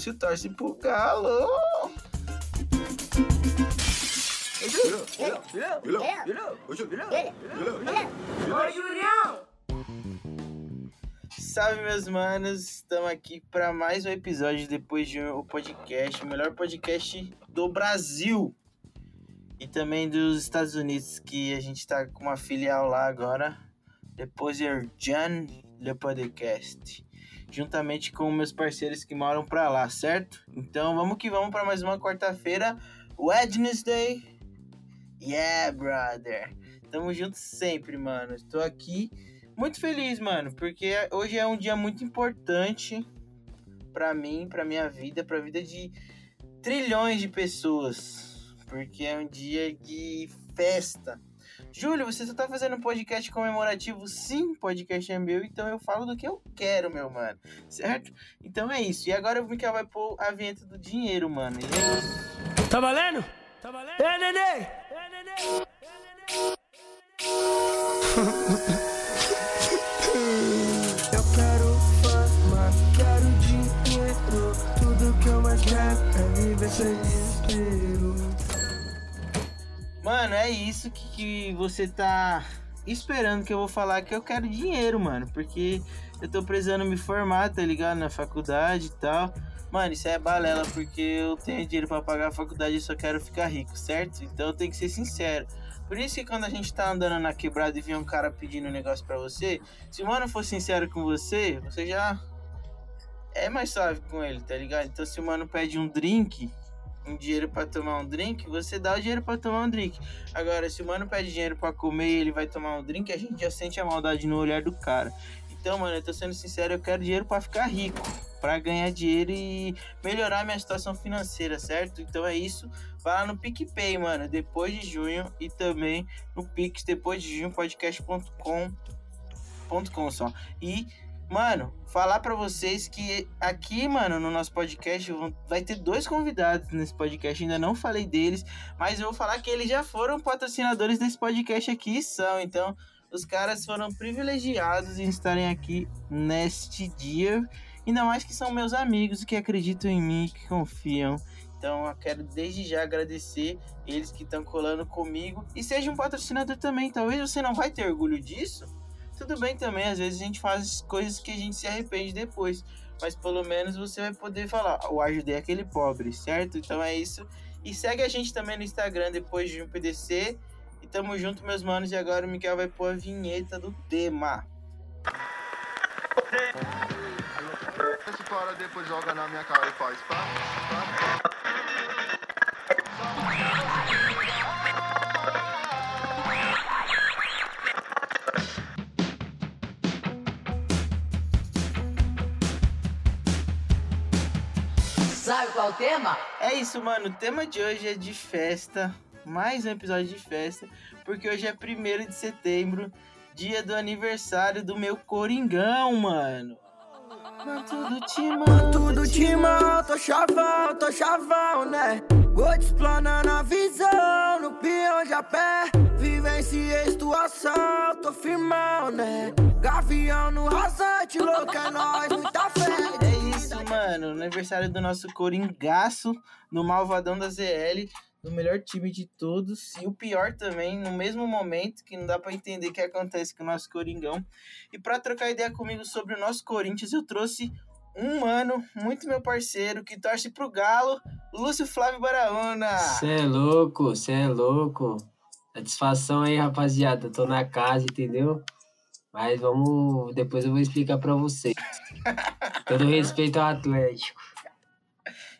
Torce pro Galo. Salve, meus manos! Estamos aqui para mais um episódio depois de um podcast, o melhor podcast do Brasil e também dos Estados Unidos, que a gente está com uma filial lá agora. Depois de John Le Podcast, juntamente com meus parceiros que moram para lá, certo? Então vamos que vamos para mais uma quarta-feira, Wednesday. Yeah, brother! Tamo junto sempre, mano. Estou aqui muito feliz, mano, porque hoje é um dia muito importante para mim, para minha vida, para a vida de trilhões de pessoas, porque é um dia de festa. Júlio, você só tá fazendo um podcast comemorativo? Sim, podcast é meu, então eu falo do que eu quero, meu mano. Certo? Então é isso. E agora o Mikael vai pôr a vinheta do dinheiro, mano. E é isso. Tá valendo? Tá valendo? É, neném! É, neném! Eu quero fama, quero dinheiro. Tudo que eu mais quero é viver sem desespero. Mano, é isso que, que você tá esperando que eu vou falar que eu quero dinheiro, mano. Porque eu tô precisando me formar, tá ligado? Na faculdade e tal. Mano, isso é balela, porque eu tenho dinheiro pra pagar a faculdade e só quero ficar rico, certo? Então eu tenho que ser sincero. Por isso que quando a gente tá andando na quebrada e vê um cara pedindo um negócio pra você, se o mano for sincero com você, você já é mais suave com ele, tá ligado? Então se o mano pede um drink, um dinheiro pra tomar um drink, você dá o dinheiro pra tomar um drink. Agora, se o mano pede dinheiro pra comer e ele vai tomar um drink, a gente já sente a maldade no olhar do cara. Então, mano, eu tô sendo sincero, eu quero dinheiro pra ficar rico, pra ganhar dinheiro e melhorar minha situação financeira, certo? Então é isso. Vai lá no PicPay, mano, depois de junho e também no Pix depois de junho podcast.com.com só. E Mano, falar pra vocês que aqui, mano, no nosso podcast vai ter dois convidados nesse podcast. Ainda não falei deles, mas eu vou falar que eles já foram patrocinadores desse podcast aqui são. Então, os caras foram privilegiados em estarem aqui neste dia. Ainda mais que são meus amigos que acreditam em mim, que confiam. Então, eu quero desde já agradecer eles que estão colando comigo. E seja um patrocinador também. Talvez você não vai ter orgulho disso tudo bem também, às vezes a gente faz coisas que a gente se arrepende depois, mas pelo menos você vai poder falar, eu ajudei aquele pobre, certo? Então é isso. E segue a gente também no Instagram depois de um PDC. E tamo junto, meus manos. E agora o Miguel vai pôr a vinheta do tema. Depois joga na minha cara e faz pá, pá, pá. Tema? É isso, mano. O tema de hoje é de festa. Mais um episódio de festa. Porque hoje é 1 de setembro, dia do aniversário do meu Coringão, mano. Manto do timão. Tudo timão, tô chavão, tô chavão, né? Vou te explanando a visão no peão de a pé. Vivenciei situação, tô firmão, né? Gavião no rasante, louco é nóis, muita fé. É isso, mano. Aniversário do nosso Coringaço, no Malvadão da ZL, do melhor time de todos. E o pior também, no mesmo momento, que não dá pra entender o que acontece com o nosso Coringão. E pra trocar ideia comigo sobre o nosso Corinthians, eu trouxe um mano, muito meu parceiro, que torce pro Galo, Lúcio Flávio Baraúna. Cê é louco, cê é louco. Satisfação aí, rapaziada. Tô na casa, entendeu? Mas vamos. Depois eu vou explicar pra vocês. Todo respeito ao Atlético.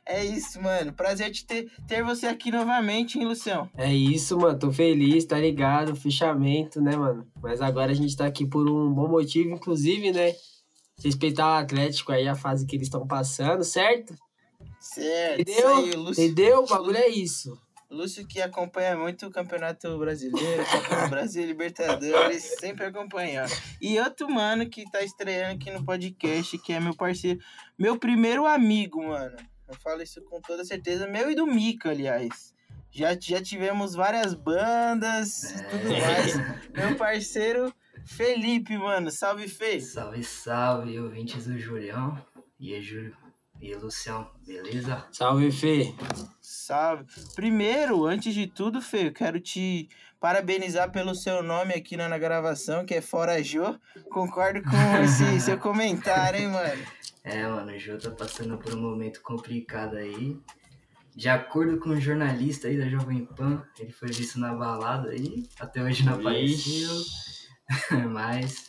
É isso, mano. Prazer de ter, ter você aqui novamente, hein, Lucião? É isso, mano. Tô feliz, tá ligado? Fechamento, né, mano? Mas agora a gente tá aqui por um bom motivo, inclusive, né? Respeitar o Atlético aí, a fase que eles estão passando, certo? Certo. Entendeu? aí. Entendeu? O bagulho é isso. Lúcio que acompanha muito o Campeonato Brasileiro, do Brasil, Libertadores, sempre acompanhando. E outro mano que tá estreando aqui no podcast, que é meu parceiro, meu primeiro amigo, mano. Eu falo isso com toda certeza, meu e do Mica, aliás. Já, já tivemos várias bandas e tudo mais. Meu parceiro Felipe, mano. Salve, Fê. Salve, salve, ouvintes do Julião. E aí, Júlio? E Lucião, beleza? Salve, Fê. Salve. Primeiro, antes de tudo, Fê, eu quero te parabenizar pelo seu nome aqui na, na gravação, que é Fora Jô. Concordo com esse seu comentário, hein, mano? É, mano, o Jô tá passando por um momento complicado aí. De acordo com o jornalista aí da Jovem Pan, ele foi visto na balada aí, até hoje não apareceu. Mas.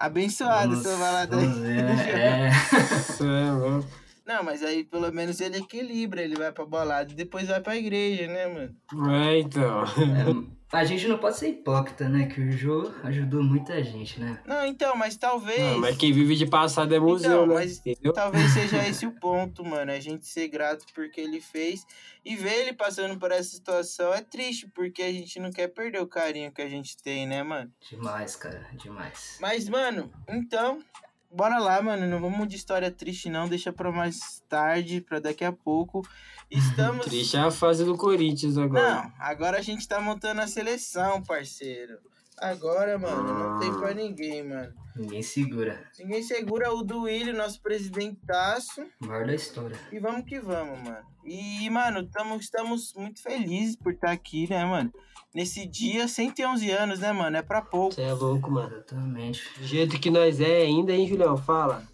Abençoado vamos, seu balada vamos aí. ver, né? É. Isso é. Não, mas aí pelo menos ele equilibra, ele vai pra balada e depois vai pra igreja, né, mano? É, então. É, A gente não pode ser hipócrita, né? Que o Jô ajudou muita gente, né? Não, então, mas talvez. Não, mas quem vive de passado é museu, Então, né? mas Entendeu? talvez seja esse o ponto, mano. A gente ser grato porque ele fez. E ver ele passando por essa situação é triste, porque a gente não quer perder o carinho que a gente tem, né, mano? Demais, cara, demais. Mas, mano, então, bora lá, mano. Não vamos de história triste, não. Deixa pra mais tarde, pra daqui a pouco. Estamos. Triste é a fase do Corinthians agora. Não, agora a gente tá montando a seleção, parceiro. Agora, mano, não tem pra ninguém, mano. Ninguém segura. Ninguém segura o Duílio, nosso presidentaço. Maior da história. E vamos que vamos, mano. E, mano, tamo, estamos muito felizes por estar aqui, né, mano? Nesse dia, 111 anos, né, mano? É pra pouco. Você é louco, mano. Exatamente. Do jeito que nós é ainda, hein, Julião? Fala.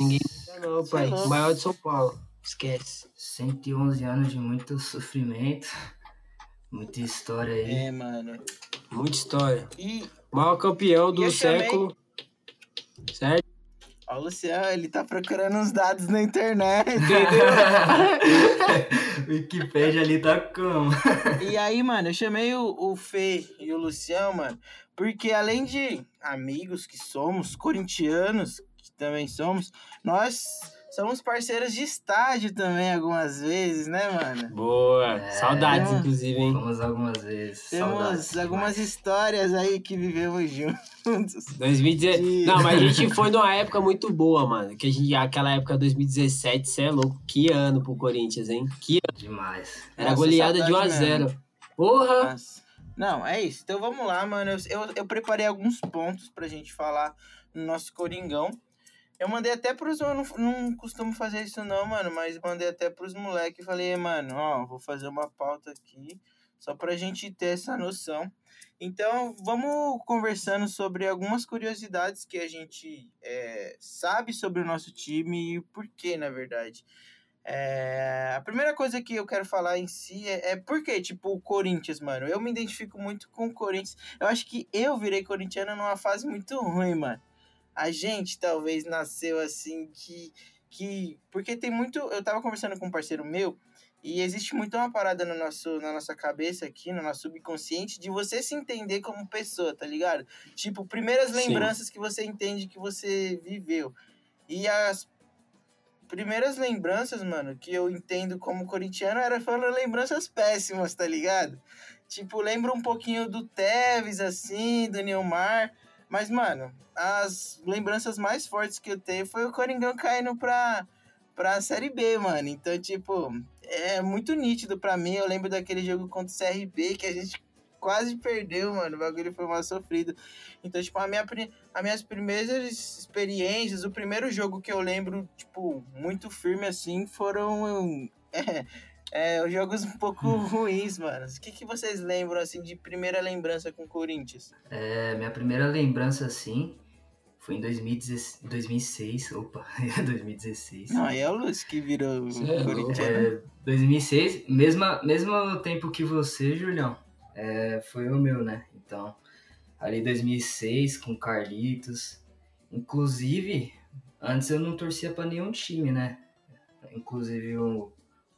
Ninguém liga não, é pai. O maior de São Paulo. Esquece. 111 anos de muito sofrimento. Muita história aí. É, mano. Muita história. E, maior campeão do eu chamei- século. Certo? ó, o Luciano, ele tá procurando uns dados na internet. o Wikipedia ali tá como? e aí, mano, eu chamei o, o Fê e o Luciano, mano, porque além de amigos que somos, corintianos que também somos, nós somos parceiros de estádio também algumas vezes, né, mano? Boa. É. Saudades, inclusive, hein? Fomos algumas vezes. Temos Saudades algumas demais. histórias aí que vivemos juntos. 2017. Não, mas a gente foi numa época muito boa, mano. Que a gente, aquela época 2017, cê é louco. Que ano pro Corinthians, hein? Que ano. Demais. Era Nossa, goleada de 1 a saudade 0 Porra! Nossa. Não, é isso. Então vamos lá, mano. Eu, eu, eu preparei alguns pontos pra gente falar no nosso Coringão. Eu mandei até pros. Eu não, não costumo fazer isso, não, mano. Mas mandei até pros moleques e falei, mano, ó, vou fazer uma pauta aqui. Só pra gente ter essa noção. Então, vamos conversando sobre algumas curiosidades que a gente é, sabe sobre o nosso time e o porquê, na verdade. É, a primeira coisa que eu quero falar em si é, é por que, tipo, o Corinthians, mano. Eu me identifico muito com o Corinthians. Eu acho que eu virei corintiano numa fase muito ruim, mano. A gente talvez nasceu assim que. que porque tem muito. Eu tava conversando com um parceiro meu. E existe muito uma parada no nosso, na nossa cabeça aqui, no nosso subconsciente, de você se entender como pessoa, tá ligado? Tipo, primeiras Sim. lembranças que você entende que você viveu. E as primeiras lembranças, mano, que eu entendo como corintiano era foram lembranças péssimas, tá ligado? Tipo, lembro um pouquinho do Tevez, assim, do Neymar. Mas, mano, as lembranças mais fortes que eu tenho foi o Coringão caindo pra, pra Série B, mano. Então, tipo, é muito nítido pra mim. Eu lembro daquele jogo contra o CRB que a gente quase perdeu, mano. O bagulho foi mal sofrido. Então, tipo, a minha, as minhas primeiras experiências, o primeiro jogo que eu lembro, tipo, muito firme assim, foram é, é, os jogos um pouco ruins, mano. O que, que vocês lembram, assim, de primeira lembrança com o Corinthians? É, minha primeira lembrança, assim, foi em 2016, 2006. Opa, 2016. Não, aí é o Lúcio que virou Cê é corintiano. É, 2006, mesma, mesmo tempo que você, Julião, é, foi o meu, né? Então, ali 2006, com Carlitos. Inclusive, antes eu não torcia pra nenhum time, né? Inclusive, um,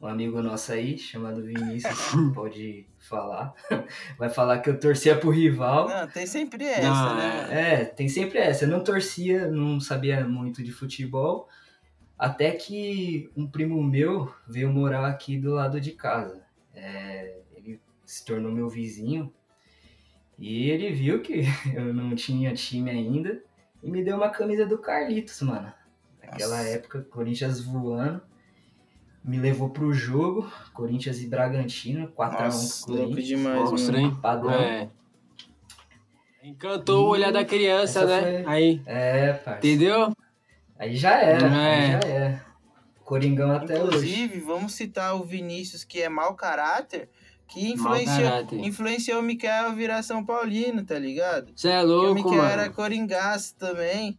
um amigo nosso aí, chamado Vinícius, pode falar. Vai falar que eu torcia pro rival. Não, tem sempre essa, Não, né, é-? É, tem sempre essa. Eu não torcia, não sabia muito de futebol, até que um primo meu veio morar aqui do lado de casa. É, ele se tornou meu vizinho e ele viu que eu não tinha time ainda e me deu uma camisa do Carlitos, mano. Naquela Nossa. época, Corinthians voando. Me levou pro jogo, Corinthians e Bragantino, 4x1 Nossa, pro louco Corinthians. demais, mano. Padrão. É. Encantou o olhar da criança, Essa né? foi- Aí. É, parceiro. Entendeu? Aí já era, É. aí já era. Coringão até hoje. Inclusive, vamos citar o Vinícius, que é mau caráter, que influenciou, caráter. influenciou o Mikael a virar São Paulino, tá ligado? Você é Porque o louco, Mikael mano. era coringaço também.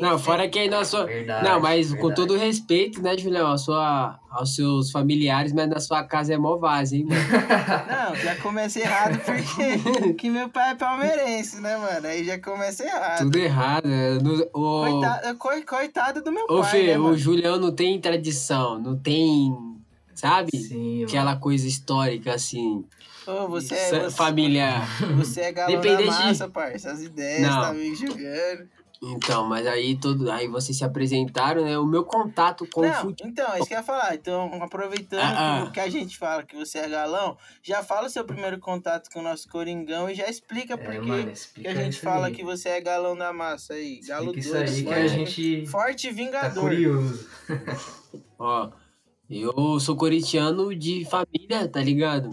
Não, fora que aí na sua. Verdade, Não, mas com verdade. todo respeito, né, Julião, a sua, aos seus familiares, mas na sua casa é mó vaza, hein, mano? Não, já começa errado porque que meu pai é palmeirense, né, mano? Aí já começa errado. Tudo errado. né? No- o, Coitado, coi- coitado do meu Ô, pai, Fê, né, o mano? Julião não tem tradição, não tem, sabe? Sim, mano. Aquela coisa histórica, assim, Ô, você, é, você, familiar. você é galão Dependente da de- massa, parça. As ideias, Não. tá me julgando. Então, mas aí todo, aí vocês se apresentaram, né? O meu contato com o Não, futebol. então, é isso que eu ia falar. Então, aproveitando Ah, que, ah. que a gente fala que você é galão, já fala o seu primeiro contato com o nosso Coringão e já explica por É, que mano, que a gente fala aí. que você é galão da massa aí. Galo Explica isso aí que forte, a gente forte e tá vingador. curioso. Ó, eu sou corintiano de família, tá ligado?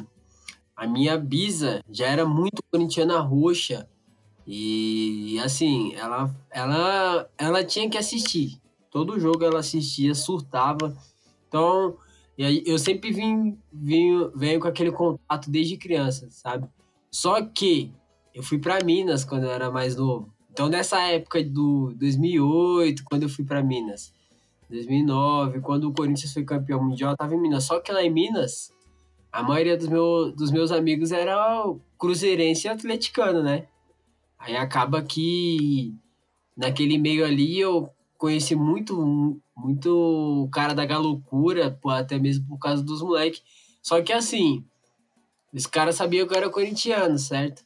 A minha bisa já era muito corintiana roxa. E assim, ela, ela, ela tinha que assistir. Todo jogo ela assistia, surtava. Então, eu sempre vim, vim, venho com aquele contato desde criança, sabe? Só que eu fui para Minas quando eu era mais novo. Então, nessa época do 2008, quando eu fui para Minas, 2009, quando o Corinthians foi campeão mundial, eu tava em Minas. Só que lá em Minas, a maioria dos, meu, dos meus amigos era cruzeirense e atleticano, né? Aí acaba que naquele meio ali eu conheci muito, muito o cara da galocura, até mesmo por causa dos moleques. Só que assim, os caras sabiam que eu era corintiano, certo?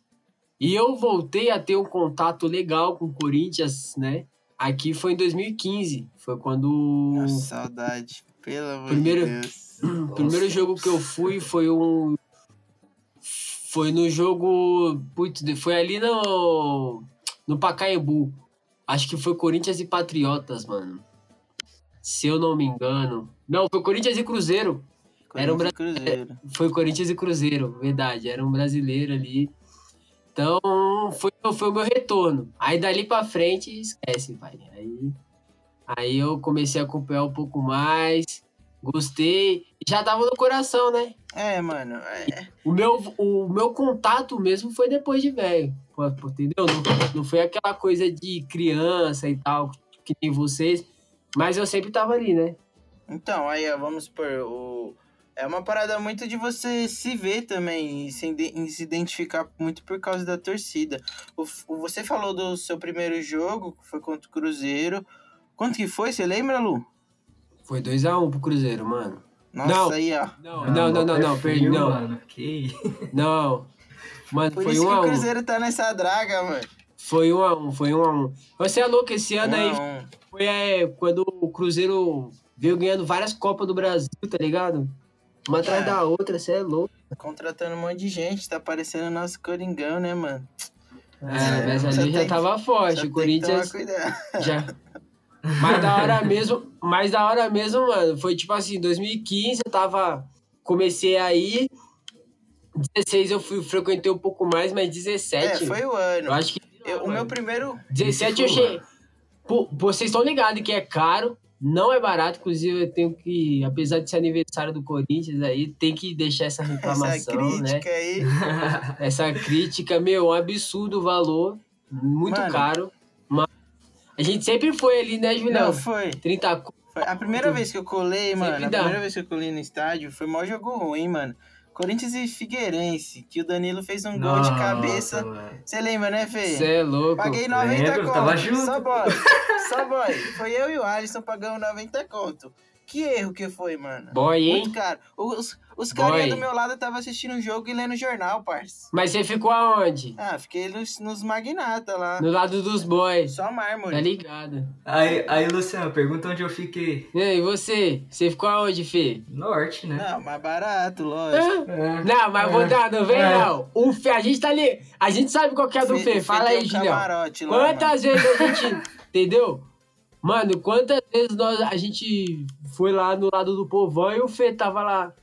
E eu voltei a ter um contato legal com o Corinthians, né? Aqui foi em 2015. Foi quando Nossa, saudade. Pelo amor Primeiro- de Deus. o primeiro jogo que eu fui foi um. Foi no jogo. Putz, foi ali no. No Pacaembu. Acho que foi Corinthians e Patriotas, mano. Se eu não me engano. Não, foi Corinthians e Cruzeiro. Era um Corinthians e Cruzeiro. Foi Corinthians e Cruzeiro, verdade. Era um brasileiro ali. Então, foi, foi o meu retorno. Aí dali pra frente, esquece, pai. Aí, aí eu comecei a acompanhar um pouco mais. Gostei. Já tava no coração, né? É, mano. É, O meu, o meu contato mesmo foi depois de velho. Entendeu? Não, não foi aquela coisa de criança e tal, que tem vocês. Mas eu sempre tava ali, né? Então, aí, ó, vamos por o é uma parada muito de você se ver também e se, e se identificar muito por causa da torcida. O, você falou do seu primeiro jogo, que foi contra o Cruzeiro. Quanto que foi? Você lembra, Lu? Foi 2x1 pro Cruzeiro, mano. Nossa, Não. aí, ó. Não, não, não, não, não, perfil, perdão. mano. Que isso? Não. Mano, Por foi isso um que a o um. Cruzeiro tá nessa draga, mano. Foi um a um, foi um a um. Você é louco, esse ano aí Um a um. foi é, quando o Cruzeiro veio ganhando várias Copas do Brasil, tá ligado? Uma atrás É. da outra, você é louco. Contratando um monte de gente, tá parecendo nosso Coringão, né, mano? É, mas ali já tava forte. O Corinthians já. Mas da hora mesmo, mas da hora mesmo, mano. Foi tipo assim, 2015 eu tava. Comecei aí. 16 eu fui, frequentei um pouco mais, mas 17. É, foi o Eu ano. acho que. Eu- o meu primeiro. 17 eu cheguei. Pô, vocês estão ligados que é caro, não é barato. Inclusive, eu tenho que, apesar de ser aniversário do Corinthians aí, tem que deixar essa Essa reclamação, né? crítica aí. Essa crítica, meu, um absurdo o valor, muito Mano. caro. A gente sempre foi ali, né, Julião? Não, foi. 30 co- Foi a primeira vez que eu colei, mano, a dá. primeira vez que eu colei no estádio, foi mó jogo ruim, mano. Corinthians e Figueirense, que o Danilo fez um gol de Nossa, cabeça. mano. Você lembra, né, Fê? Cê é louco. Paguei 90 Lembro, conto. tava junto. Só boy. Só boy. Foi eu e o Alisson pagando 90 conto. Que erro que foi, mano. Boy, hein? Muito caro. Os, os carinha Boy. do meu lado estavam assistindo o jogo e lendo jornal, parça. Mas você ficou aonde? Ah, fiquei nos, nos magnata lá. No lado dos boys. Só mármore. Tá ligado? Aí, aí, Luciano, pergunta onde eu fiquei. E aí, você? Você ficou aonde, Fê? Norte, né? Não, mais barato, lógico. É. Não, mas vou dar, não vem É. não. O Fê, a gente tá ali. A gente sabe qual que é do Fê. Fê Fala aí, um Julião. lá. Quantas vezes a gente. Entendeu? Mano, quantas vezes nós, a gente foi lá no lado do povão e o Fê tava lá.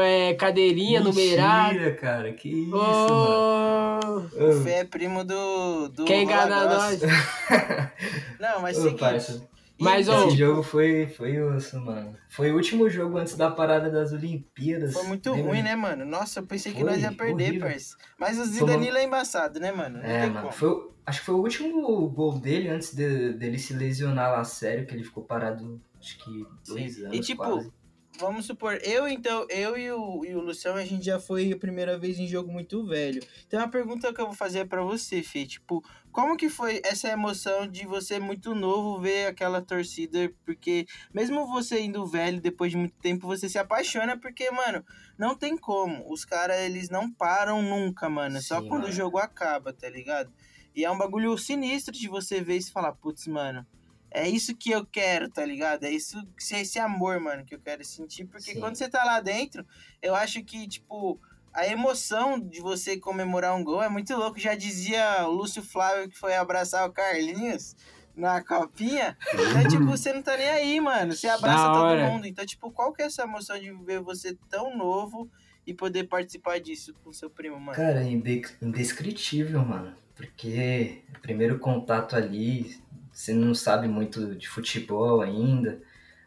É, cadeirinha numerada. Mentira, cara. Que isso, mano. Ô, O Fê é primo do. do Quer enganar nós? Não, mas Ô, seguinte. parça. Mas, então, ô, Esse jogo foi, foi osso, mano. Foi o último jogo antes da parada das Olimpíadas. Foi muito Lembra? ruim, né, mano? Nossa, eu pensei que Foi nós ia perder, parça. Mas o Foi Zidanilo é embaçado, né, mano? Não É, tem mano. como. Foi, acho que foi o último gol dele antes de- dele se lesionar lá sério, que ele ficou parado, acho que dois anos. E, tipo, quase. Vamos supor, eu então, eu e o, e o Luciano, a gente já foi a primeira vez em jogo muito velho. Então a pergunta que eu vou fazer é pra você, Fê, tipo, como que foi essa emoção de você muito novo ver aquela torcida? Porque mesmo você indo velho, depois de muito tempo, você se apaixona, porque, mano, não tem como. Os caras, eles não param nunca, mano. Só Sim, quando mano. o jogo acaba, tá ligado? E é um bagulho sinistro de você ver e falar, putz, mano, é isso que eu quero, tá ligado? É isso, é esse amor, mano, que eu quero sentir. Porque Sim. quando você tá lá dentro, eu acho que, tipo, a emoção de você comemorar um gol é muito louco. Já dizia o Lúcio Flávio que foi abraçar o Carlinhos na copinha. Então, tipo, você não tá nem aí, mano. Você abraça todo mundo. Então, tipo, qual que é essa emoção de ver você tão novo e poder participar disso com seu primo, mano? Cara, é inde- indescritível, mano. Porque o primeiro contato ali, você não sabe muito de futebol ainda.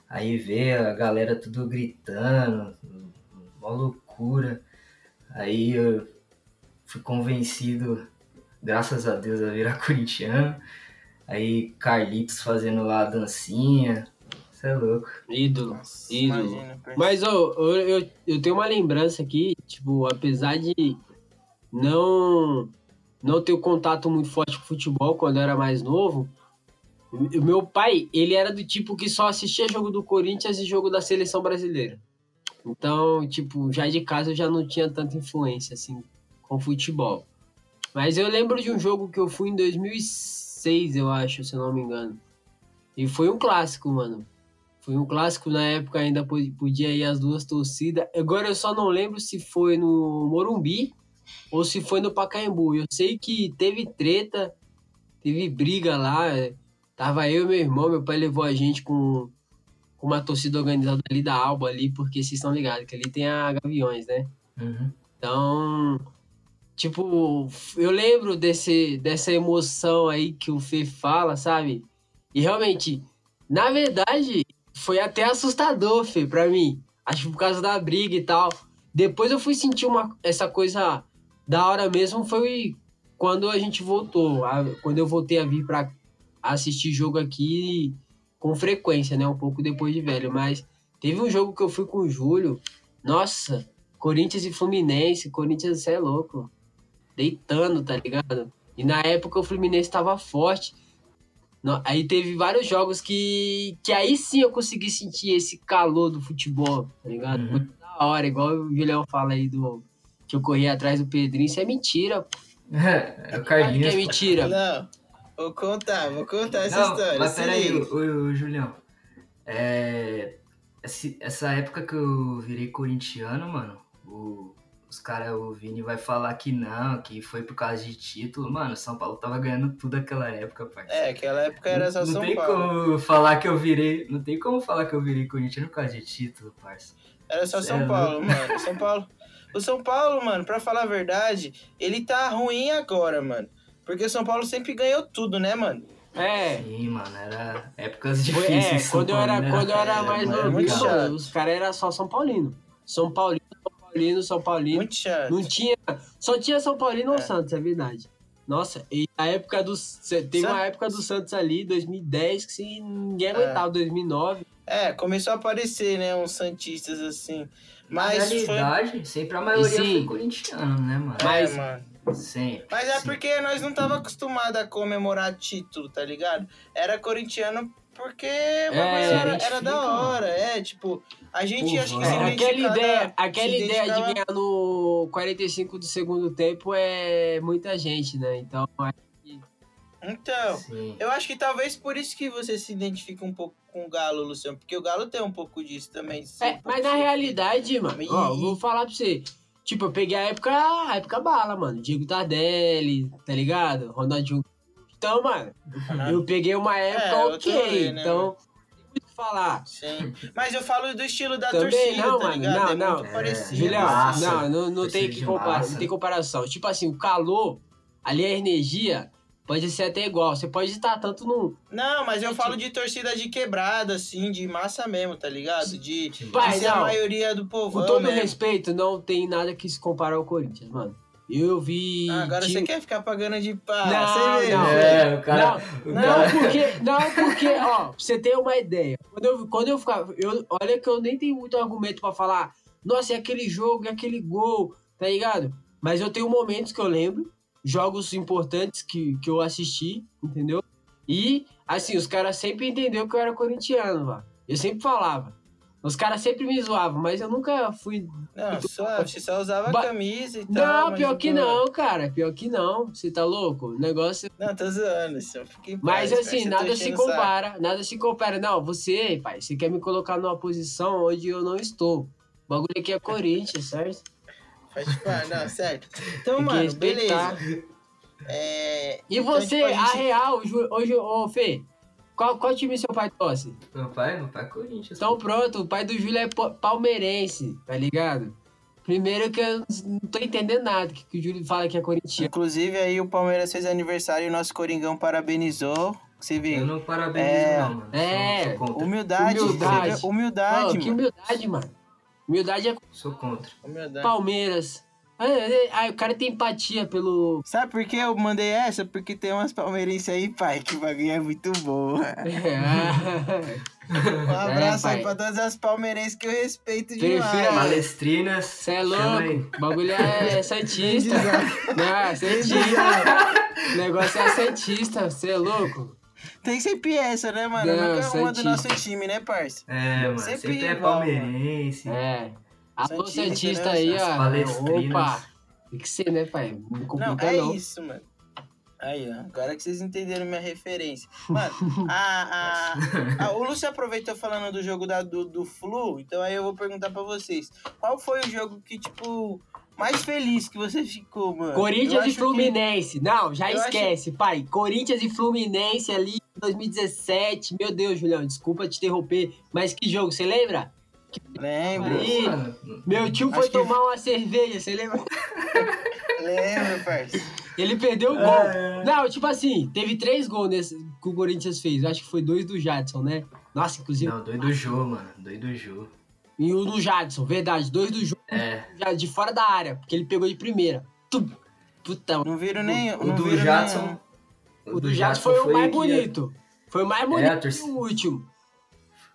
Aí vê a galera tudo gritando, uma loucura. Aí eu fui convencido, graças a Deus, a virar corintiano. Aí Carlitos fazendo lá a dancinha. Você é louco. ídolo. Nossa, ídolo. imagina. Mas, ô, eu, eu, eu tenho uma lembrança aqui, tipo, apesar de não, não ter o contato muito forte com futebol quando eu era mais novo, o meu pai, ele era do tipo que só assistia jogo do Corinthians e jogo da seleção brasileira. Então, tipo, já de casa eu já não tinha tanta influência, assim, com futebol. Mas eu lembro de um jogo que eu fui em 2006, eu acho, se eu não me engano. E foi um clássico, mano. Foi um clássico, na época ainda po- podia ir as duas torcidas. Agora eu só não lembro se foi no Morumbi ou se foi no Pacaembu. Eu sei que teve treta, teve briga lá. Tava eu e meu irmão, meu pai levou a gente com, com uma torcida organizada ali da Alba ali, porque vocês estão ligados que ali tem a Gaviões, né? Uhum. Então, tipo, eu lembro desse, dessa emoção aí que o Fê fala, sabe? E realmente, na verdade, foi até assustador, Fê, pra mim. Acho que por causa da briga e tal. Depois eu fui sentir uma, essa coisa da hora mesmo, foi quando a gente voltou. a- quando eu voltei a vir pra assistir jogo aqui com frequência, né? Um pouco depois de velho. Mas teve um jogo que eu fui com o Júlio. Nossa, Corinthians e Fluminense. Corinthians, você é louco. Deitando, tá ligado? E na época o Fluminense tava forte. Aí teve vários jogos que, que aí sim eu consegui sentir esse calor do futebol, tá ligado? Uhum. Muito da hora, igual o Julião fala aí do que eu corri atrás do Pedrinho. Isso é mentira. pô. É o Claro Carlinhos. que é mentira. Não, vou contar, vou contar essa Não, história. mas peraí, ô, Julião. É, essa época que eu virei corintiano, mano, o- os caras, o Vini vai falar que não, que foi por causa de título. Mano, São Paulo tava ganhando tudo aquela época, parceiro. É, aquela época era só não, não São tem Paulo. como falar que eu virei. Não tem como falar que eu virei corintiano por causa de título, parça. Era só São é Paulo, mano. São Paulo. O São Paulo, mano, pra falar a verdade, ele tá ruim agora, mano. Porque o São Paulo sempre ganhou tudo, né, mano? É. Sim, mano, era épocas Foi- difíceis. É, quando eu era, né? quando eu era mais Era mano, os caras eram só São Paulino. São Paulino, São Paulino, São Paulino. Muito chato. Não tinha. Só tinha São Paulino ou É. Santos, é verdade. Nossa, e a época do. Teve uma época do Santos ali, 2010, que se ninguém É. aguentava, 2009. É, começou a aparecer, né, uns santistas assim. Na Mas foi... realidade, sempre a maioria sim. foi corintiano, né, mano? Mas- É, mano. Sempre. Mas é sim. porque nós não tava acostumado a comemorar título, tá ligado? Era corintiano porque É, era, era da hora, é, tipo, a gente Pô, acho que é, se aquela ideia, aquela ideia de ganhar no 45 do segundo tempo é muita gente, né? Então, Então, Sim. eu acho que talvez por isso que você se identifica um pouco com o Galo, Luciano, porque o Galo tem um pouco disso também. um É, pouco mas na realidade, mano, ó, eu vou falar pra você. Tipo, eu peguei a época, a época bala, mano. Diego Tardelli, tá ligado? Ronaldinho. Então, mano, eu peguei uma época É, ok. também, né, então, tem muito o que falar. Sim. Mas eu falo do estilo da Também torcida, não, tá mano, ligado? não, é não. muito É, parecido. Julião, massa. não, não, não tem Torcida que comparar, não tem comparação. Tipo assim, o calor, ali a energia, Pode ser até igual. Você pode estar tanto num. Não, mas eu falo de torcida de quebrada, assim, de massa mesmo, tá ligado? De, de Pai, ser a não. maioria do povo. Com todo respeito, não tem nada que se compara ao Corinthians, mano. Eu vi. Ah, agora time- você quer ficar pagando de pá. Não, você vê, não. velho. É, o cara. o Não, cara- porque, não, porque, ó, pra você ter uma ideia. Quando eu, quando eu ficava. Eu, olha que eu nem tenho muito argumento pra falar. Nossa, é aquele jogo, é aquele gol, tá ligado? Mas eu tenho momentos que eu lembro, jogos importantes que, que eu assisti, entendeu? E, assim, os caras sempre entenderam que eu era corintiano, mano. Eu sempre falava. Os caras sempre me zoavam, mas eu nunca fui. Não, só, você só usava Ba- camisa e tal. Não, pior que pô, não, cara. Pior que não. Você tá louco? O negócio Não, tô zoando, só fica em Mas paz, assim, nada se o saco. compara, nada se compara. Não, você, pai, você quer me colocar numa posição onde eu não estou. O bagulho aqui é Corinthians, certo? Faz parte, não, certo. Então, mano, beleza. É, E então, você, tipo, a a, gente- real, Ju- hoje, ô Fê, qual, qual time seu pai torce? Meu pai, meu pai é Corinthians. Então pronto, o pai do Júlio é pa- palmeirense, tá ligado? Primeiro que eu não tô entendendo nada que, que o Júlio fala que é corintiano. Inclusive, aí o Palmeiras fez aniversário e o nosso Coringão parabenizou. Você Eu viu? não parabenizo, É, não, mano. é. Humildade. Humildade. vê? Humildade, Ó, que mano. humildade, mano. Humildade é Sou contra. Humildade. Palmeiras. Ai, o cara tem empatia pelo. Sabe por que eu mandei essa? Porque tem umas palmeirenses aí, pai, que o bagulho é muito bom. Um abraço aí pai. pra todas as palmeirenses que eu respeito Prefiro demais. Palestrinas. Você é aí. louco. O bagulho é Santista. Não, é Santista. O negócio é Santista. Você é louco. Tem sempre essa, né, mano? Não, Nunca uma do nosso time, né, parça? É, mano. Sempre Sempre, é igual, palmeirense. É. Alô, Santista, Santista né? aí, As ó. Opa. Tem que ser, né, pai? Não Não, é não. isso, mano. Aí, ó. Agora que vocês entenderam minha referência. Mano, a, a, a- o Lúcio aproveitou falando do jogo da, do, do Flu, então aí eu vou perguntar pra vocês. Qual foi o jogo que, tipo, mais feliz que você ficou, mano? Eu Corinthians acho e que- Fluminense. Não, já eu acho- esquece, pai. Corinthians e Fluminense ali em 2017. Meu Deus, Julião, desculpa te interromper. Mas que jogo, você lembra? Lembro, Aí, Meu tio Acho foi que- tomar uma cerveja, você lembra? lembro, parça. Ele perdeu o gol. Não, tipo assim, teve três gols nesse, que o Corinthians fez. Eu acho que foi dois do Jadson, né? Nossa, inclusive. Não, doido Jô, mano. Doido Jô. E o do Jadson, verdade. Dois do jogo É. de fora da área, porque ele pegou de primeira. Tum. Puta, Não viram nem. O não do viram Jadson. o do Jadson foi o mais que bonito. Foi o mais bonito É, a torcida- e o último.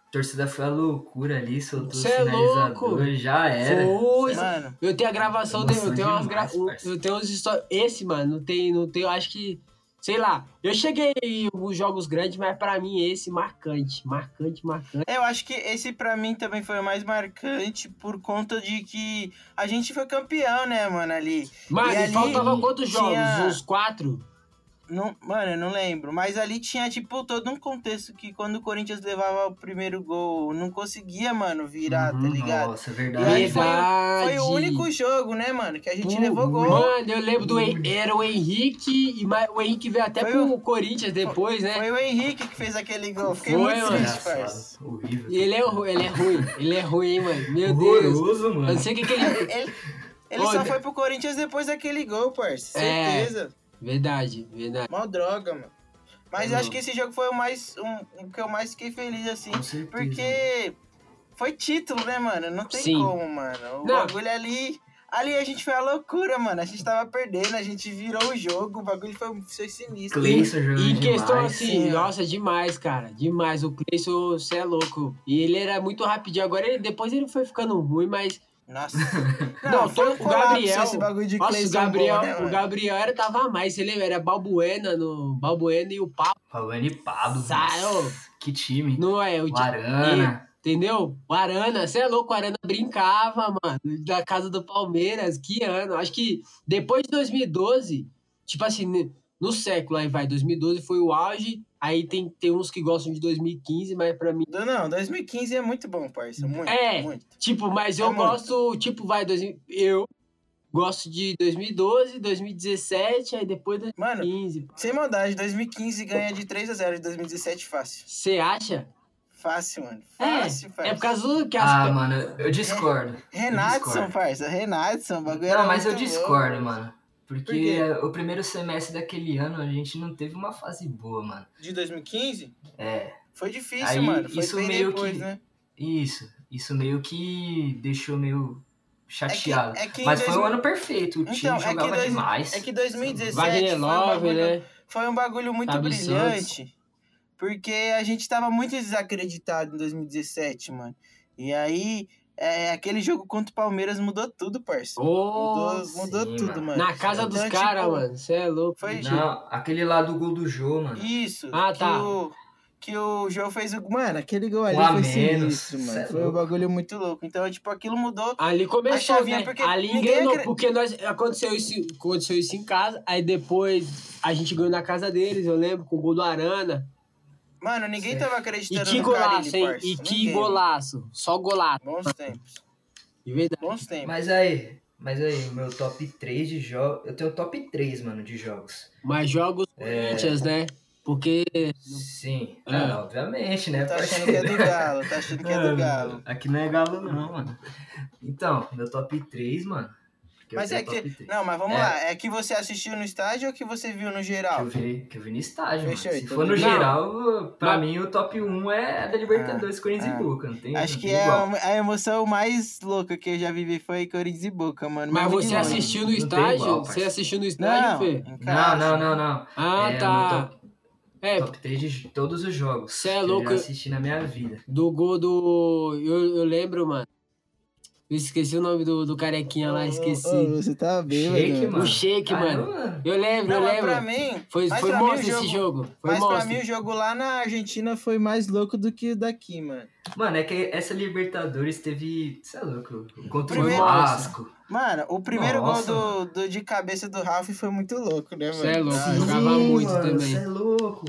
A torcida foi a loucura ali, soltou o Cê é sinalizador, louco. já era. Foi. Mano, Eu tenho a gravação dele, eu Emoção tenho umas gra... eu tenho uns. Esse, mano, não tem, não tem, eu acho que sei lá. Eu cheguei alguns jogos grandes, mas pra mim esse marcante, marcante, marcante. eu acho que esse pra mim também foi o mais marcante por conta de que a gente foi campeão, né, mano, ali. Mano, E e ali faltava quantos jogos? tinha- Uns quatro? Não, mano, eu não lembro. Mas ali tinha, tipo, todo um contexto que quando o Corinthians levava o primeiro gol, não conseguia, mano, virar, tá Uhum, ligado? Nossa, é E verdade. aí foi, foi o único jogo, né, mano, que a gente Pô, levou gol. Mano, eu lembro do era o Henrique e o Henrique veio até Foi pro o- Corinthians depois, né? Foi o Henrique que fez aquele gol. Fiquei Foi, muito mano. triste. E ele é, ele é ruim, ele é ruim, hein, mano. Meu Deus. Horroroso, Eu mano. não sei o que que ele... Ele, ele Ô, só foi pro Corinthians depois daquele gol, parça. É. Verdade, verdade. Mal droga, mano. Mas Uhum. acho que esse jogo foi o mais. Um, o que eu mais fiquei feliz, assim. Com certeza. Porque foi título, né, mano? Não tem Sim. como, mano. O Não. bagulho ali. Ali a gente foi a loucura, mano. A gente tava perdendo, a gente virou o jogo. O bagulho foi, foi sinistro. Cleison jogando E em questão demais. assim, Sim, ó. nossa, demais, cara. Demais. O Cleison, você é louco. E ele era muito rapidinho. Agora, ele, depois ele foi ficando ruim, mas. Nossa. Não, todo- um o Gabriel- Esse bagulho de Nossa, o Gabriel, bom, né, o? Gabriel era, tava mais. Você lembra? Era Balbuena no. Balbuena e o Papo. Pavani e Pablo. Sai, nossa, ô. Que time. Não é? O O Arana. Entendeu? O Arana, você é louco, o Arana brincava, mano, da casa do Palmeiras, que ano. Acho que depois de 2012, tipo assim, no século aí vai, 2012 foi o auge, aí tem, tem uns que gostam de 2015, mas pra mim. Não, 2015 é muito bom, parça. Muito, É. muito. Tipo, mas É eu muito. gosto, tipo, vai, 2000, eu gosto de 2012, 2017, aí depois Mano, 2015. sem maldade, 2015 ganha de 3 a 0 de 2017 fácil. Você acha? Fácil, mano. É, Fácil, fácil. é por causa do que as Ah, mano, eu discordo. Renatson, parça. Renatson, o bagulho era Não, mas eu discordo, mano. Porque Por quê? o primeiro semestre daquele ano a gente não teve uma fase boa, mano. De 2015? É, Foi difícil, Aí, mano. Foi isso bem meio depois, que- né? isso. Isso meio que deixou meio chateado. é que em Mas foi um 2000 ano perfeito, o time Então, é que, jogava dois, demais. é que 2017 Wagner foi um, bagulho, né? foi um bagulho muito Fábio brilhante. Porque a gente tava muito desacreditado em 2017, mano. E aí, é, aquele jogo contra o Palmeiras mudou tudo, parça. Mudou, Nossa, mudou sim, tudo, mano. mano. Na casa dos Então, caras, tipo, mano. Você é louco. foi- Não, aquele lá do gol do Jô, mano. Isso. Ah, que tá. O, que o João fez o. Mano, aquele gol ali a foi menos, sinistro, mano. é Foi um bagulho muito louco. Então, tipo, aquilo mudou. Ali A começou, chavinha, né? porque Ali engrenou, acre- porque nós, aconteceu, isso, aconteceu isso em casa, aí depois a gente ganhou na casa deles, eu lembro, com o gol do Arana. Mano, ninguém Sim. tava E acreditando que no golaço, Carille, hein? parça. E que Ninguém. golaço. Só golaço. Bons tempos. De verdade. Bons tempos. Mas aí, mas aí, o meu top 3 de jogos. Eu tenho top 3, mano, de jogos. Mas jogos É. Corinthians, né? Porque Sim, Ah. ah, obviamente, né? Tá achando que é do Galo, tá achando que é do Galo. Aqui não é galo, não, mano. Então, meu top 3, mano. Eu Mas é que. top 3. Não, mas vamos É. lá. É que você assistiu no estádio ou que você viu no Que geral? eu, vi, que eu vi no estádio, mano. Fechou, Se então for no não. geral, pra Mas- mim o top 1 é da Libertadores, Corinthians ah. e Boca. Não tem, Acho não que tem é igual. a, a emoção mais louca que eu já vivi foi Corinthians e Boca, mano. Mas muito você assistiu no Não estádio? igual, você assistiu no estádio, Não, Fê? Não, não, não, não. Ah, é, tá. É, top 3 de todos os jogos. Cê é que louco. Eu já assisti na minha vida. do gol do. Eu, eu lembro, mano. Eu esqueci o nome do, do carequinha lá, esqueci. Ô, ô, você tá bêbado. Shake, mano. mano. O Shake, mano. Eu lembro, Não, eu lembro. pra mim. Foi, mas foi pra mim o monstro esse jogo. Foi mas pra monstro. mim o jogo lá na Argentina foi mais louco do que o daqui, mano. Mano, é que essa Libertadores teve. Você é louco? Contra o Vasco. Mano, o primeiro Nossa, gol do, do de cabeça do Ralf foi muito louco, né, mano? Cê é louco, Ah, jogava muito também. Você é louco.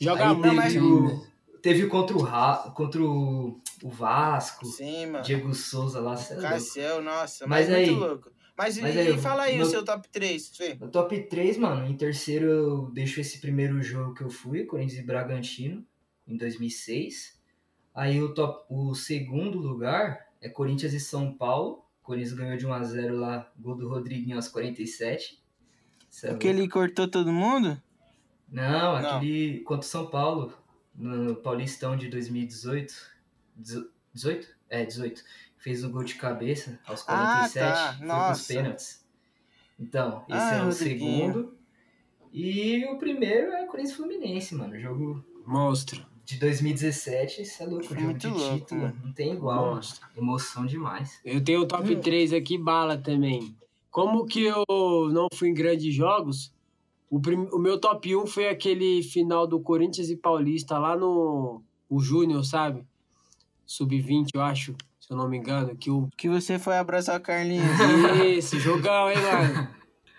Joga Aí muito, teve, o, teve contra o, Ra, contra o, o Vasco, Sim, mano. Diego Souza lá, você é. Cassiel, nossa, Mas mas, muito aí- louco. Mas, mas e, aí, fala aí no- o seu top 3, Fê. No top 3, mano, em terceiro eu deixo esse primeiro jogo que eu fui, Corinthians e Bragantino, em 2006. Aí o, top, o segundo lugar é Corinthians e São Paulo. Corinthians ganhou de 1x0 lá, gol do Rodriguinho aos 47. Cê é Que ele cortou todo mundo? Não, Não. aquele contra o São Paulo, no Paulistão de 2018. Dezo- 18? É, 18. Fez um gol de cabeça aos Ah, 47. tá. Foi Nossa. pênaltis. Então, esse Ah, é o Rodriguinho. segundo. E o primeiro é Corinthians e Fluminense, mano. Jogo Monstro. de 2017, isso é louco. Jogo muito de louco, título. mano. Não tem igual, mano. Monstro. Emoção demais. Eu tenho o top Hum. 3 aqui, bala também. Como que eu não fui em grandes jogos, o, prim- o meu top 1 foi aquele final do Corinthians e Paulista lá no o Júnior, sabe? Sub-20, eu acho, se eu não me engano. Que o... Que você foi abraçar o Carlinhos. Isso, jogão, hein, mano?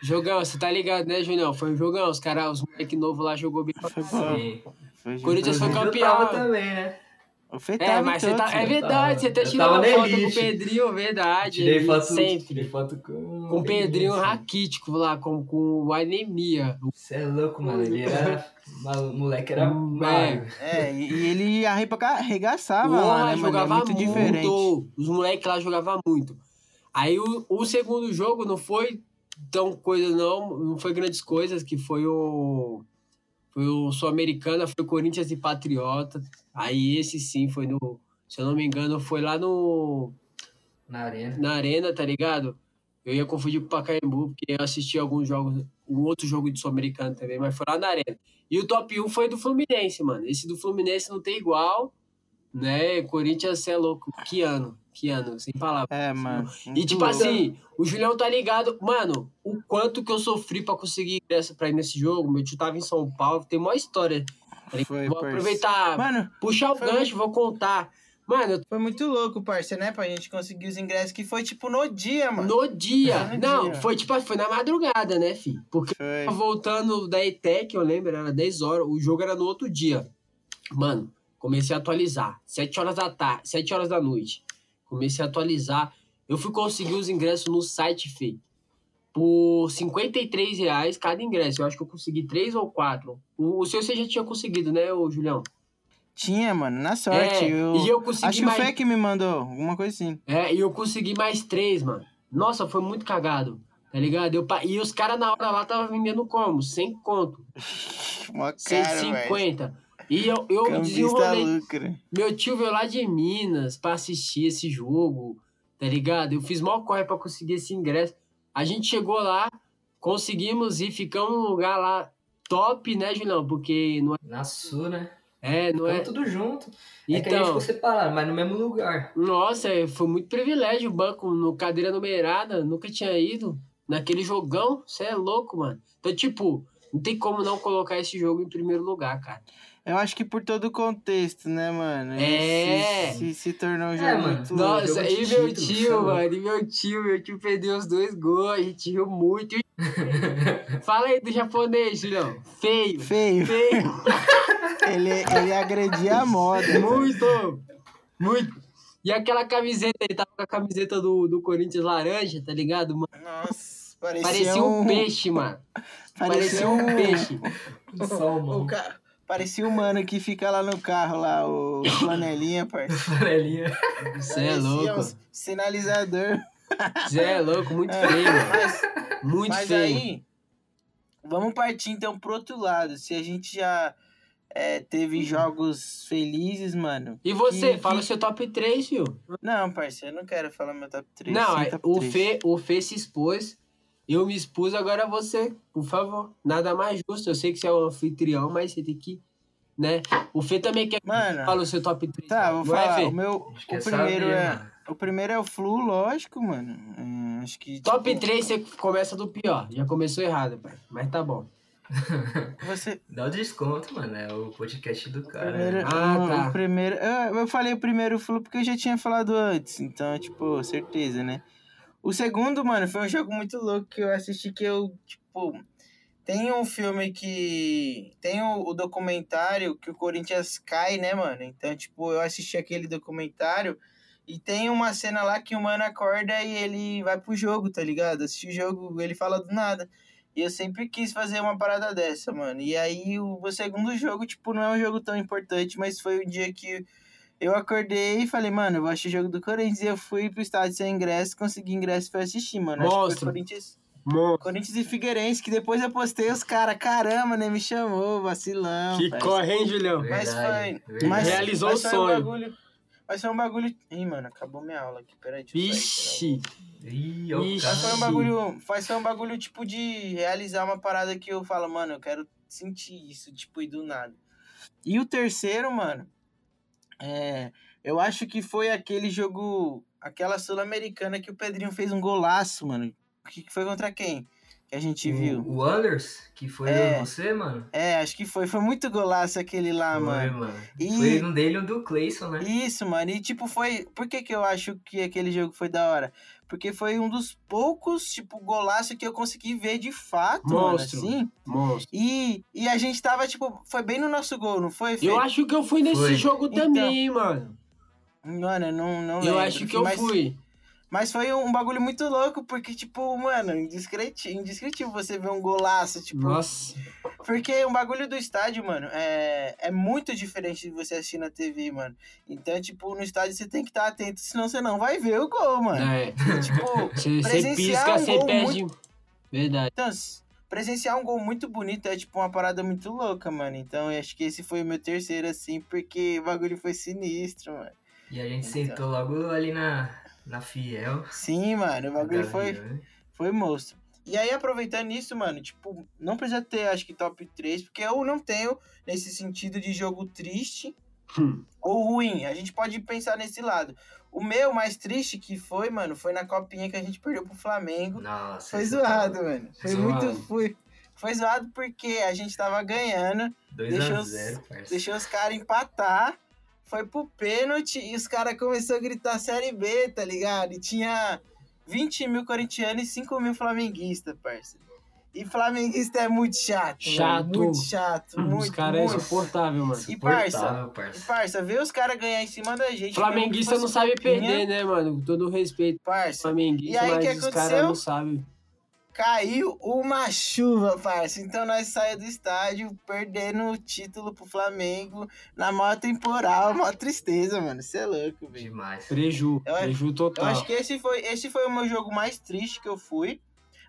Jogão, você tá ligado, né, Junião? Foi um jogão. Os caras, os moleque novo lá jogou bem pra Foi caralho. bom. Sim. Foi Corinthians foi campeão. Também, né? O É, mas você tá. É verdade, você uma na foto com o. Pedrinho, verdade. Tirei foto, sempre. tirei foto com, Com o Pedrinho raquítico lá, com, com o anemia. Você é louco, mano. Ele era. O moleque era Hum, magro. É, e, ele arregaçava Porra, lá, né, mano? É jogava muito muito. diferente. Os moleques lá jogavam muito. Aí o, o segundo jogo não foi tão coisa, não. Não foi grandes coisas, que foi o. Foi o Sul-Americana, foi o Corinthians e Patriota. Aí esse sim foi no. Se eu não me engano, foi lá no. Na arena. na arena, tá ligado? Eu ia confundir com o Pacaembu, porque eu assisti alguns jogos, um outro jogo de Sul-Americano também, mas foi lá na arena. E o top 1 foi do Fluminense, mano. Esse do Fluminense não tem igual, né? Corinthians, é louco. Que ano, que ano, sem palavras. É, mano. E tipo louco. assim, o Julião tá ligado, mano, o quanto que eu sofri pra conseguir ingresso pra ir nesse jogo. Meu tio tava em São Paulo, tem uma história. tá? Foi, vou aproveitar, Mano, puxar o gancho, vou contar. Mano, foi muito louco, parça, né? Pra gente conseguir os ingressos, que foi tipo no dia, mano. No dia. Foi no não, dia. foi tipo, foi na madrugada, né, filho? Porque voltando da ETEC, eu lembro, era 10 horas, o jogo era no outro dia. Mano, comecei a atualizar. 7 horas da tarde, 7 horas da noite. Comecei a atualizar. Eu fui conseguir os ingressos no site, filho. Por 53 reais cada ingresso. Eu acho que eu consegui três ou quatro. O, o seu você já tinha conseguido, né, ô Julião? Tinha, mano, na sorte. É, eu... e eu consegui Acho que mais... o Fé que me mandou, alguma coisa assim. É, e eu consegui mais três, mano. Nossa, foi muito cagado. Tá ligado? Eu, e os caras na hora lá tava vendendo como? 100 conto. Caro, velho. 150. E eu, eu desenrolei. lucra. Meu tio veio lá de Minas pra assistir esse jogo, tá ligado? Eu fiz maior corre pra conseguir esse ingresso. A gente chegou lá, conseguimos e ficamos num lugar lá top, né, Julião? Porque não é, Na Sul, né? é, não Ficamos é. tudo junto. É que a gente Então, ficou separado, mas no mesmo lugar. nossa, é, foi muito privilégio o banco no cadeira numerada, nunca tinha ido naquele jogão. Você é louco, mano. Então, tipo, não tem como não colocar esse jogo em primeiro lugar, cara. Eu acho que por todo o contexto, né, mano? É. Se, se, se tornou um É, jogo mano. muito Nossa, e meu título, tio, sabe? mano, e meu tio, meu tio perdeu os dois gols, a gente riu muito. Fala aí do japonês, Julião. Feio, feio. feio, Ele, ele agredia a moda. muito, muito. E aquela camiseta, ele tava com a camiseta do, do Corinthians laranja, tá ligado? Mano? Nossa, parecia, Parecia um peixe, mano. Parecia um peixe. Salmão. O ca... Parecia o mano que fica lá no carro, lá, o flanelinha, parceiro. Amarelinha. Você é louco. um sinalizador. Você é louco, muito feio, mano. Mas, Muito mas feio. aí, vamos partir então pro outro lado. Se a gente já é, teve jogos felizes, mano. E você, que- fala o que- seu top 3, viu? Não, parceiro, eu não quero falar meu top 3. Não, top o, 3. Fê, o Fê se expôs, eu me expus, agora você, por favor. Nada mais justo. Eu sei que você é o anfitrião, mas você tem que. Né? O Fê também quer. Mano, Fala o seu top 3. Tá, vou é, falar. Fê? o meu. A gente O quer primeiro saber, é. mano. O primeiro é o Flu, lógico, mano. Hum, acho que. Top tipo, 3 você começa do pior. Já começou errado, pai. Mas tá bom. Você. Dá o desconto, mano. É o podcast do cara. Primeiro, né? Ah, o, tá. o primeiro. Eu, eu falei o primeiro Flu porque eu já tinha falado antes. Então, tipo, certeza, né? O segundo, mano, foi um jogo muito louco que eu assisti que eu, tipo. Tem um filme que. Tem o, o documentário que o Corinthians cai, né, mano? Então, tipo, eu assisti aquele documentário e tem uma cena lá que o mano acorda e ele vai pro jogo, tá ligado? Assistir o jogo, ele fala do nada. E eu sempre quis fazer uma parada dessa, mano. E aí o, o segundo jogo, tipo, não é um jogo tão importante, mas foi o dia que eu acordei e falei, mano, eu vou assistir o jogo do Corinthians. E eu fui pro estádio sem ingresso, consegui ingresso pra assistir, mano. Acho que Monstro. foi Corinthians. Monstro. Corinthians e Figueirense, que depois eu postei os caras, caramba, nem me chamou, vacilão. Que corre, hein, Julião? Mas Verdade, foi. verdade. Mas, Realizou mas o foi um sonho. bagulho. Mas foi um bagulho. Ih, mano, acabou minha aula aqui. Peraí, deixa eu Vixe. Ih, ó, o Ixi. Mas foi um bagulho. Mas foi um bagulho, tipo, de realizar uma parada que eu falo, mano, eu quero sentir isso, tipo, e do nada. E o terceiro, mano, é. Eu acho que foi aquele jogo. Aquela Sul-Americana que o Pedrinho fez um golaço, mano. Que que foi contra quem? Que a gente viu. O, o Anders, que foi É. você, mano. É, acho que foi. Foi muito golaço aquele lá, foi, mano. mano. E- Foi um dele e um do Clayson, né? Isso, mano. E tipo, foi. Por que, que eu acho que aquele jogo foi da hora? Porque foi um dos poucos, tipo, golaço que eu consegui ver de fato, Monstro. mano, assim. Monstro. E, e a gente tava, tipo, foi bem no nosso gol, não foi? Fê? Eu acho que eu fui nesse Foi. jogo Então. também, mano. Mano, eu não, não Eu lembro, acho que eu mas, fui. Mas foi um bagulho muito louco, porque, tipo, mano, indescritível, indescritível você ver um golaço, tipo. Nossa. Porque o bagulho do estádio, mano, é, é muito diferente de você assistir na TV, mano. Então, tipo, no estádio você tem que estar atento, senão você não vai ver o gol, mano. É. Tipo, Você Presenciar pisca, um você gol perde. Verdade. então, presenciar um gol muito bonito é, tipo, uma parada muito louca, mano. Então, eu acho que esse foi o meu terceiro, assim, porque o bagulho foi sinistro, mano. E a gente Então. sentou logo ali na, na Fiel. Sim, mano, o bagulho foi, Gaviões. foi monstro. E aí, aproveitando isso, mano, tipo, não precisa ter, acho que, top 3, porque eu não tenho nesse sentido de jogo triste Hum. ou ruim. A gente pode pensar nesse lado. O meu mais triste que foi, mano, foi na copinha que a gente perdeu pro Flamengo. Nossa. Foi esse zoado, tá mano. Foi Zoado. muito. Foi, foi zoado porque a gente tava ganhando, 2 Deixa a eu- 0 parça. deixou os caras empatar, foi pro pênalti e os caras começaram a gritar Série B, tá ligado? E tinha 20 mil corintianos e 5 mil flamenguistas, parça. E flamenguista é muito chato. mano, Chato. muito chato. Os Muito, caras é insuportável, mano. E parça, Insuportável, E, parça. parça, ver os caras ganhar em cima da gente. Flamenguista mesmo não sabe perder, né, mano? Com todo respeito. Parça, Flamenguista, E aí, o que mas os caras não sabem. Caiu uma chuva, parça. Então nós saímos do estádio perdendo o título pro Flamengo na maior temporal, maior tristeza, mano. Você é louco, velho. Demais. Preju. Eu Preju Eu total. acho que esse foi, esse foi o meu jogo mais triste que eu fui.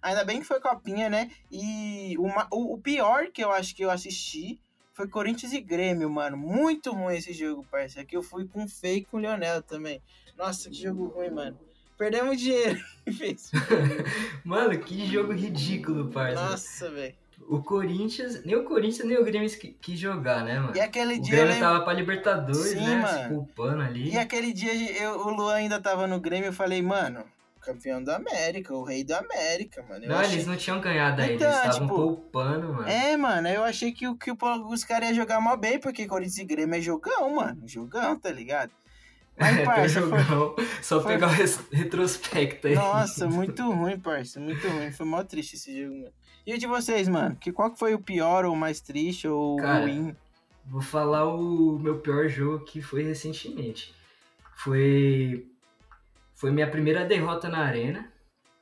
Ainda bem que foi copinha, né? E uma, o, o pior que eu acho que eu assisti foi Corinthians e Grêmio, mano. Muito ruim esse jogo, parceiro. Aqui eu fui com fake com o Leonel também. Nossa, que jogo ruim, mano. Perdemos dinheiro. Mano, que jogo ridículo, parça. Nossa, velho. O Corinthians, nem o Corinthians nem o Grêmio que, quis jogar, né, mano? E aquele O dia eu Grêmio lembro... tava pra Libertadores, Sim, né? mano. Se culpando ali. E aquele dia eu- o Luan ainda tava no Grêmio, eu falei, mano, campeão da América, o rei da América, mano. Eu Não, achei- eles não tinham ganhado ainda, Então, eles estavam tipo, poupando, mano. É, mano, eu achei que, o- que o- os caras iam jogar mal bem, porque Corinthians e Grêmio é jogão, mano. Jogão, tá ligado? Mas, É, parça, foi... jogão. Só foi- pegar o res- retrospecto aí. Nossa, muito ruim, parça. Muito ruim. Foi mó triste esse jogo, mano. E o de vocês, mano? Que, qual que foi o pior, ou o mais triste, ou Cara, ruim? Vou falar o meu pior jogo que foi recentemente. Foi foi minha primeira derrota na arena.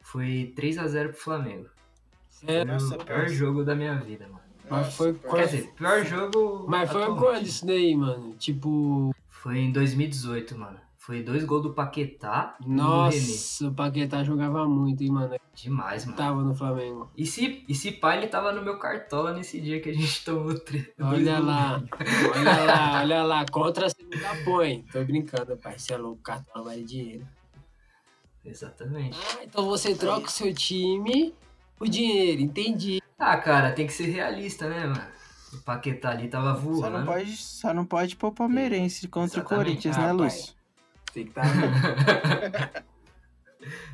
Foi 3 a 0 pro Flamengo. Foi É, Nossa, o pior parça. jogo da minha vida, mano. Mas foi. Quer dizer, pior jogo. Mas foi quando isso daí, mano? Tipo, Foi em 2018, mano. Foi dois gols do Paquetá e nossa, o Paquetá jogava muito, hein, mano? Demais, mano. Tava no Flamengo. E se, e se pá, ele tava no meu cartola nesse dia que a gente tomou dois Olha lá, olha lá, olha lá. Contra a segunda põe. Tô brincando, pai. Você é louco, cartão vale dinheiro. Exatamente. Ah, então você troca o seu time por dinheiro, entendi. Ah, cara, tem que ser realista, né, mano? O Paquetá ali tava Só voando. não pode, só não pode pôr o palmeirense contra Exatamente. o Corinthians, Ah, né. Lúcio? Tem que tá.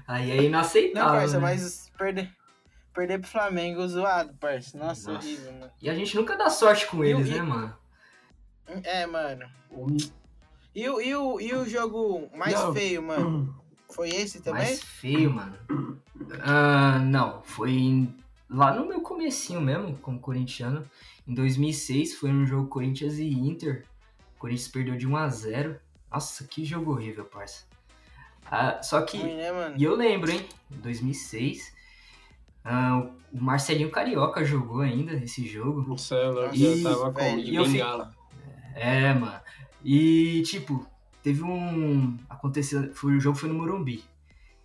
Aí é Não, inaceitável. parça, né? mas perder, perder pro Flamengo zoado, parça. Nossa, Nossa. horrível, mano. E a gente nunca dá sorte com E eles, e- né, mano? É, mano. E o, e o, e o jogo mais Não. feio, mano? Foi esse também? Mais feio, mano. Ah, não, foi em- lá no meu comecinho mesmo, como corintiano. Em 2006 foi um jogo Corinthians e Inter. O Corinthians perdeu de 1 a 0 Nossa, que jogo horrível, parça. Ah, só que Ruim, né, mano? E eu lembro, hein? Em 2006, ah, o Marcelinho Carioca jogou ainda esse jogo. Louco, E- eu tava com velho, de bengala. É, mano. E, tipo, teve um. Aconteceu. Foi, o jogo foi no Morumbi.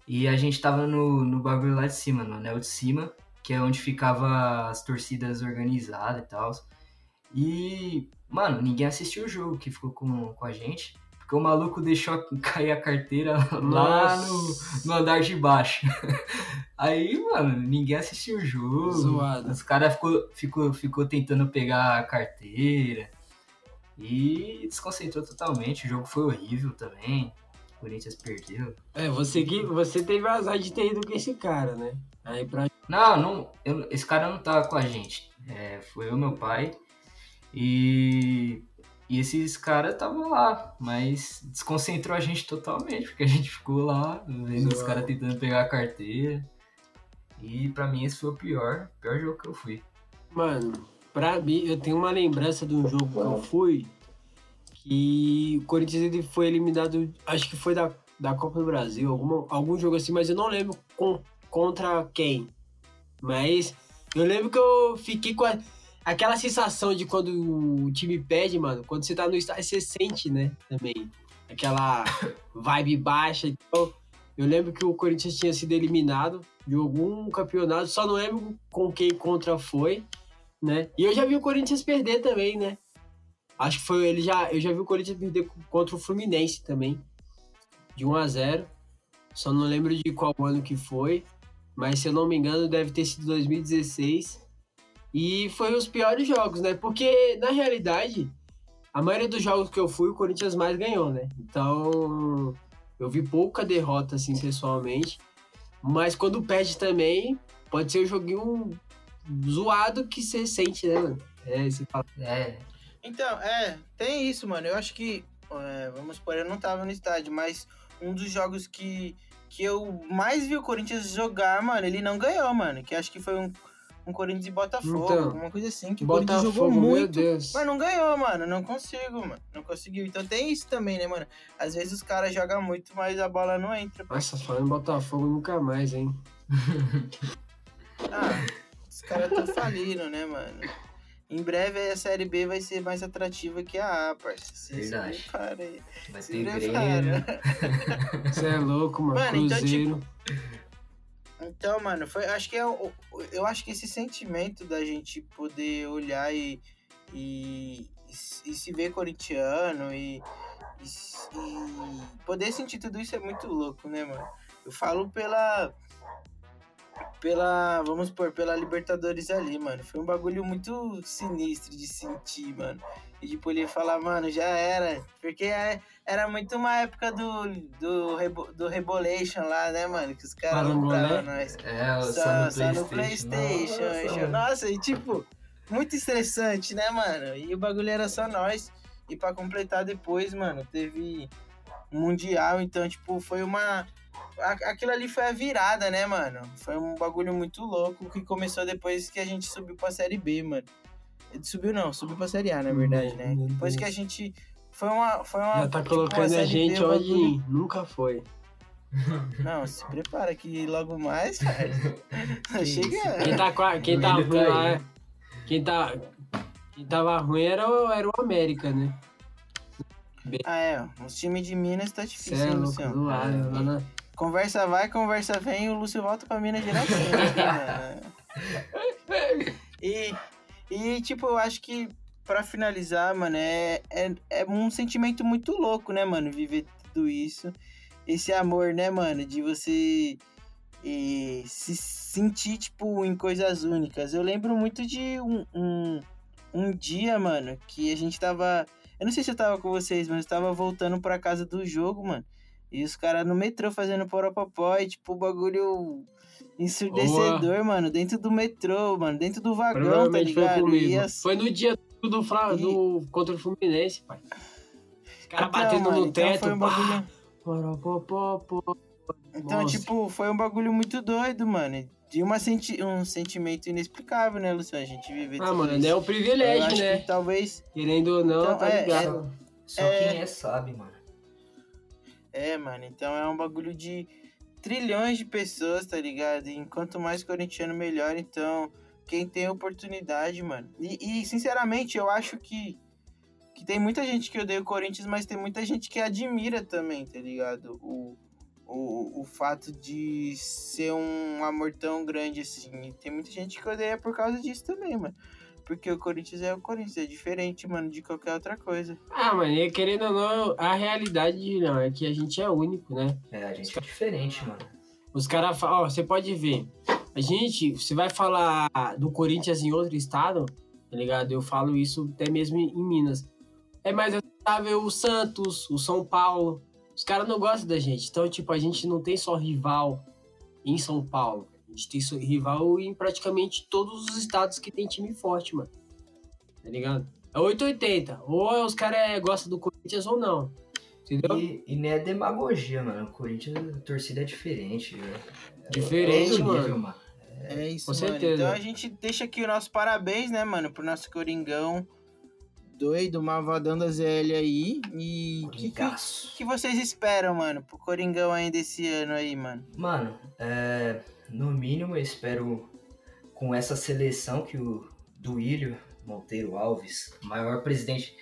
E a gente tava no, no bagulho lá de cima, no anel de cima, que é onde ficava as torcidas organizadas e tal. E, mano, ninguém assistiu o jogo que ficou com, com a gente. Porque o maluco deixou cair a carteira lá no, no andar de baixo. Aí, mano, ninguém assistiu o jogo. Zoado. Os caras ficou, ficou, ficou tentando pegar a carteira. E desconcentrou totalmente. O jogo foi horrível também. O Corinthians perdeu. É, você, que, você teve azar de ter ido com esse cara, né? Aí pra. Não, não eu- esse cara não tava com a gente. É, foi eu e meu pai. E, e esses caras estavam lá, mas desconcentrou a gente totalmente, porque a gente ficou lá, vendo os Zoado. caras tentando pegar a carteira. E pra mim esse foi o pior, pior jogo que eu fui. Mano, pra mim, eu tenho uma lembrança de um jogo que eu fui que o Corinthians ele foi eliminado, acho que foi da, da Copa do Brasil, alguma, algum jogo assim, mas eu não lembro com, contra quem. Mas eu lembro que eu fiquei com a- aquela sensação de quando o time perde, mano, quando você tá no estádio, você sente, né, também. Aquela vibe baixa e tal. Eu lembro que o Corinthians tinha sido eliminado de algum campeonato, só não lembro com quem contra foi, né? E eu já vi o Corinthians perder também, né? Acho que foi ele já, eu já vi o Corinthians perder contra o Fluminense também, de 1 a 0. Só não lembro de qual ano que foi, mas se eu não me engano deve ter sido 2016. E foi os piores jogos, né? Porque na realidade, a maioria dos jogos que eu fui, o Corinthians mais ganhou, né? Então, eu vi pouca derrota assim pessoalmente. Mas quando perde também, pode ser um joguinho zoado que você sente, né, mano? É, você fala, É, Então, é, tem isso, mano. Eu acho que, é, vamos supor, eu não tava no estádio, mas um dos jogos que, que eu mais vi o Corinthians jogar, mano, ele não ganhou, mano. Que acho que foi um, um Corinthians e Botafogo, Então, alguma coisa assim. Que o Corinthians Botafogo, jogou muito. Deus. Mas não ganhou, mano. Não consigo, mano. Não conseguiu. Então tem isso também, né, mano? Às vezes os caras jogam muito, mas a bola não entra. Nossa, falando em Botafogo nunca mais, hein? Ah, os caras estão falindo, né, mano? Em breve a Série B vai ser mais atrativa que a A, parceiro. Você Verdade. se prepara aí. vai Se ter. Você é louco, mano. Mano, então, Cruzeiro. Então, mano, foi, acho que é o- eu acho que esse sentimento da gente poder olhar e, e, e se- ver corintiano e, e, e poder sentir tudo isso é muito louco, né, mano? Eu falo pela pela, vamos supor, pela Libertadores ali, mano. Foi um bagulho muito sinistro de sentir, mano. E tipo, ele falar, mano, já era. Porque é- era muito uma época do, do, rebo, do Rebolation lá, né, mano? Que os caras rolê? nós. É, o Só, só, só no no Playstation. Playstation. Nossa, mano. Nossa, e tipo, muito estressante, né, mano? E o bagulho era só nós. E pra completar depois, mano, teve Mundial, então, tipo, foi uma. Aquilo ali foi a virada, né, mano? Foi um bagulho muito louco que começou depois que a gente subiu pra Série B, mano. Ele subiu não, subiu pra Série A, na verdade, né? Depois que a gente. Foi uma. Foi uma Já tá tipo, colocando a gente B, onde bagulho- nunca foi. Não, se prepara que logo mais, cara. Chega. Quem tá, quem tá ruim tá lá, é- quem tá, quem tava ruim era, o- era o América, né? Ah, é. Os times de Minas tá Cê difícil, é hein, louco, Luciano? zoado. lá na- Conversa vai, conversa vem, o Lúcio volta pra Minas direitinho. né? e, e, tipo, eu acho que pra finalizar, mano, é, é, é um sentimento muito louco, né, mano? Viver tudo isso. Esse amor, né, mano? De você eh, se sentir, tipo, em coisas únicas. Eu lembro muito de um, um, um dia, mano, que a gente tava. Eu não sei se eu tava com vocês, mas eu tava voltando pra casa do jogo, mano. E os caras no metrô fazendo poropopó e, tipo, o bagulho ensurdecedor, mano, dentro do metrô, mano, dentro do vagão, tá foi ligado? E comigo. as- Foi no dia do, Fla, E- do contra o Fluminense, pai. Os caras Então, batendo mano, no então teto. foi um bagulho... Poró, pó, pó, pó. Então, Nossa. tipo, foi um bagulho muito doido, mano. De uma senti... um sentimento inexplicável, né, Luciano? A gente viver Ah, mano, isso. é um privilégio, né? que talvez... Querendo ou não, Então, tá é- ligado? Só É. quem é sabe, mano. É, mano, então é um bagulho de trilhões de pessoas, tá ligado? E quanto mais corintiano, melhor. Então, quem tem oportunidade, mano. E, e, sinceramente, eu acho que, que tem muita gente que odeia o Corinthians, mas tem muita gente que admira também, tá ligado? O, o, o fato de ser um amor tão grande assim. E tem muita gente que odeia por causa disso também, mano. Porque o Corinthians é o Corinthians, é diferente, mano, de qualquer outra coisa. Ah, mano, e querendo ou não, a realidade não, é que a gente é único, né? É, a gente é diferente, mano. Os caras falam, ó, você pode ver. A gente, você vai falar do Corinthians em outro estado, tá ligado? Eu falo isso até mesmo em em Minas. É mais aceitável o Santos, o São Paulo. Os caras não gostam da gente. Então, tipo, a gente não tem só rival em São Paulo. A gente tem rival em praticamente todos os estados que tem time forte, mano. Tá ligado? É 880. Ou os caras gostam do Corinthians ou não. Entendeu? E, e não é demagogia, mano. O Corinthians, a torcida é diferente, velho. Diferente, outro mano. nível, mano. É isso, Com mano. certeza. Então a gente deixa aqui o nosso parabéns, né, mano, pro nosso Coringão doido, malvadão da ZL aí. E o que, que, que vocês esperam, mano, pro Coringão ainda esse ano aí, mano? Mano, é, no mínimo eu espero com essa seleção que o Duílio Monteiro Alves, maior presidente,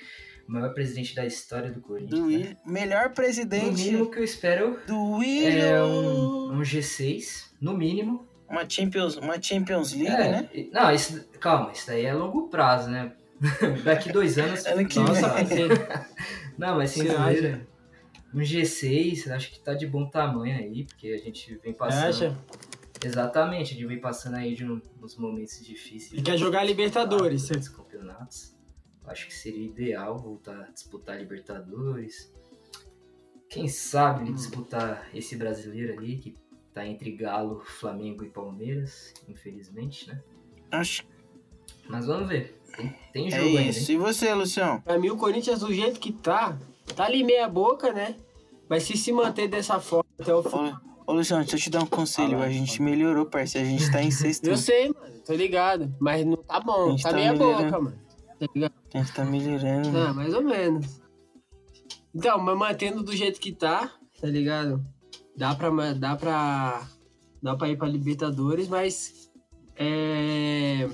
maior presidente da história do Corinthians. Do né? Melhor No presidente mínimo que eu espero do Will. é um, um G6, no mínimo. Uma Champions, uma Champions League, É, né? Não, isso, calma, isso daí é longo prazo, né? Daqui dois anos. Ano que nossa, vem. Não, mas sem zoeira. Um G6, acho que tá de bom tamanho aí, porque a gente vem passando. Acha? Exatamente, a gente vem passando aí de um- uns momentos difíceis. E quer jogar Libertadores, Dos campeonatos. Acho que seria ideal voltar a disputar Libertadores. Quem sabe Hum. ele disputar esse brasileiro ali, que tá entre Galo, Flamengo e Palmeiras, infelizmente, né? Acho Mas vamos ver. Tem, tem é jogo ainda, hein? isso. E você, Lucião? Pra mim, o Corinthians, do jeito que tá, tá ali meia boca, né? Mas se se manter dessa forma até o fim. Ô, Luciano, deixa eu te dar um conselho. Fala, a gente melhorou, parceiro. A gente tá em sexto. Eu sei, mano, tô ligado. Mas não tá bom, tá tá meia boca, mano. Tá ligado? A gente tá melhorando. mano. Ah, mais ou menos. Então, mas mantendo do jeito que tá, tá ligado? Dá pra. Dá pra. Dá pra ir pra Libertadores, mas. É.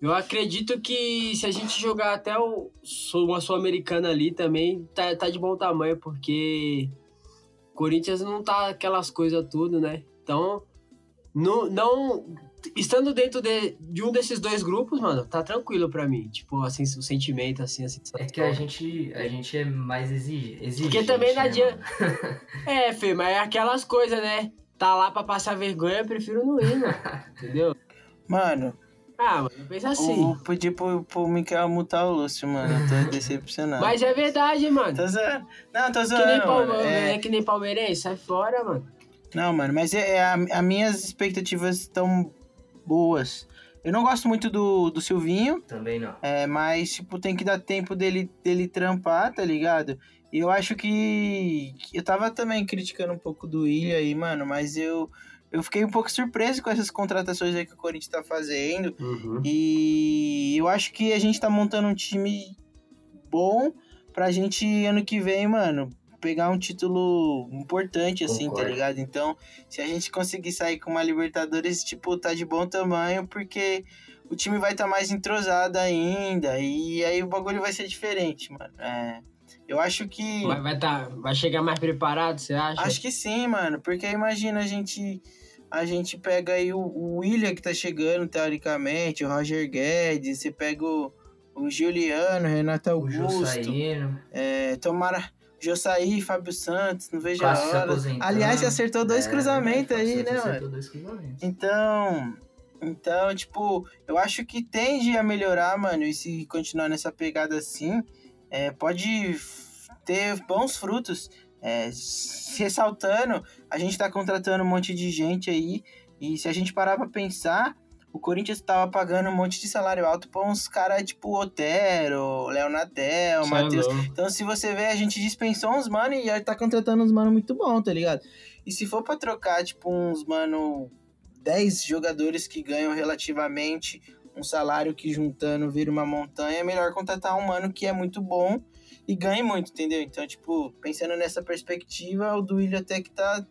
Eu acredito que se a gente jogar até o, uma Sul-Americana ali também, tá, tá de bom tamanho, porque Corinthians não tá aquelas coisas tudo, né? Então, não, não estando dentro de, de um desses dois grupos, mano, tá tranquilo pra mim. Tipo, assim, o sentimento, assim, a sensação. É que a gente, a gente é mais exige, exigente. Porque também não né, adianta. mano? É, Fê, mas é aquelas coisas, né? Tá lá pra passar vergonha, eu prefiro não ir, mano. Entendeu? Mano, Ah, mano, pensa assim. vou pedir pro, pro Mikael mutar o Lúcio, mano. Eu tô decepcionado. Mas é verdade, mano. Tô zoando. Não, tô Que zoando. nem, mano. Palme... É- é que nem palmeirense, sai fora, mano. Não, mano, mas é, é a, as minhas expectativas estão boas. Eu não gosto muito do, do Silvinho, Também não. é, mas, tipo, tem que dar tempo dele, dele trampar, tá ligado? E eu acho que. que Eu tava também criticando um pouco do Ilha aí, mano, mas eu, eu fiquei um pouco surpreso com essas contratações aí que o Corinthians tá fazendo. E eu acho que a gente tá montando um time bom pra gente, ano que vem, mano, pegar um título importante, assim, Concordo. tá ligado? Então, se a gente conseguir sair com uma Libertadores, tipo, tá de bom tamanho, porque o time vai estar tá mais entrosado ainda, e aí o bagulho vai ser diferente, mano. É, eu acho que. Vai, vai, tá, vai chegar mais preparado, você acha? Acho que sim, mano, porque imagina a gente. A gente pega aí o, o William que tá chegando, teoricamente, o Roger Guedes, você pega o, o Juliano, Renato O Augusto, saindo. é, tomara Jossaí, Fábio Santos, não vejo a hora. Aliás, você acertou dois É, cruzamentos aí, né, acertou mano? dois cruzamentos. Então, então, tipo, eu acho que tende a melhorar, mano, e se continuar nessa pegada assim, é, pode ter bons frutos. É, ressaltando, a gente tá contratando um monte de gente aí, e se a gente parar pra pensar, o Corinthians tava pagando um monte de salário alto pra uns caras tipo Otero, Leonatel, é Matheus. Então, se você ver, a gente dispensou uns mano e tá contratando uns mano muito bom, tá ligado? E se for pra trocar, tipo, uns mano 10 jogadores que ganham relativamente um salário que juntando vira uma montanha, é melhor contratar um mano que é muito bom e ganhe muito, entendeu? Então, tipo, pensando nessa perspectiva, o Duílio até que tá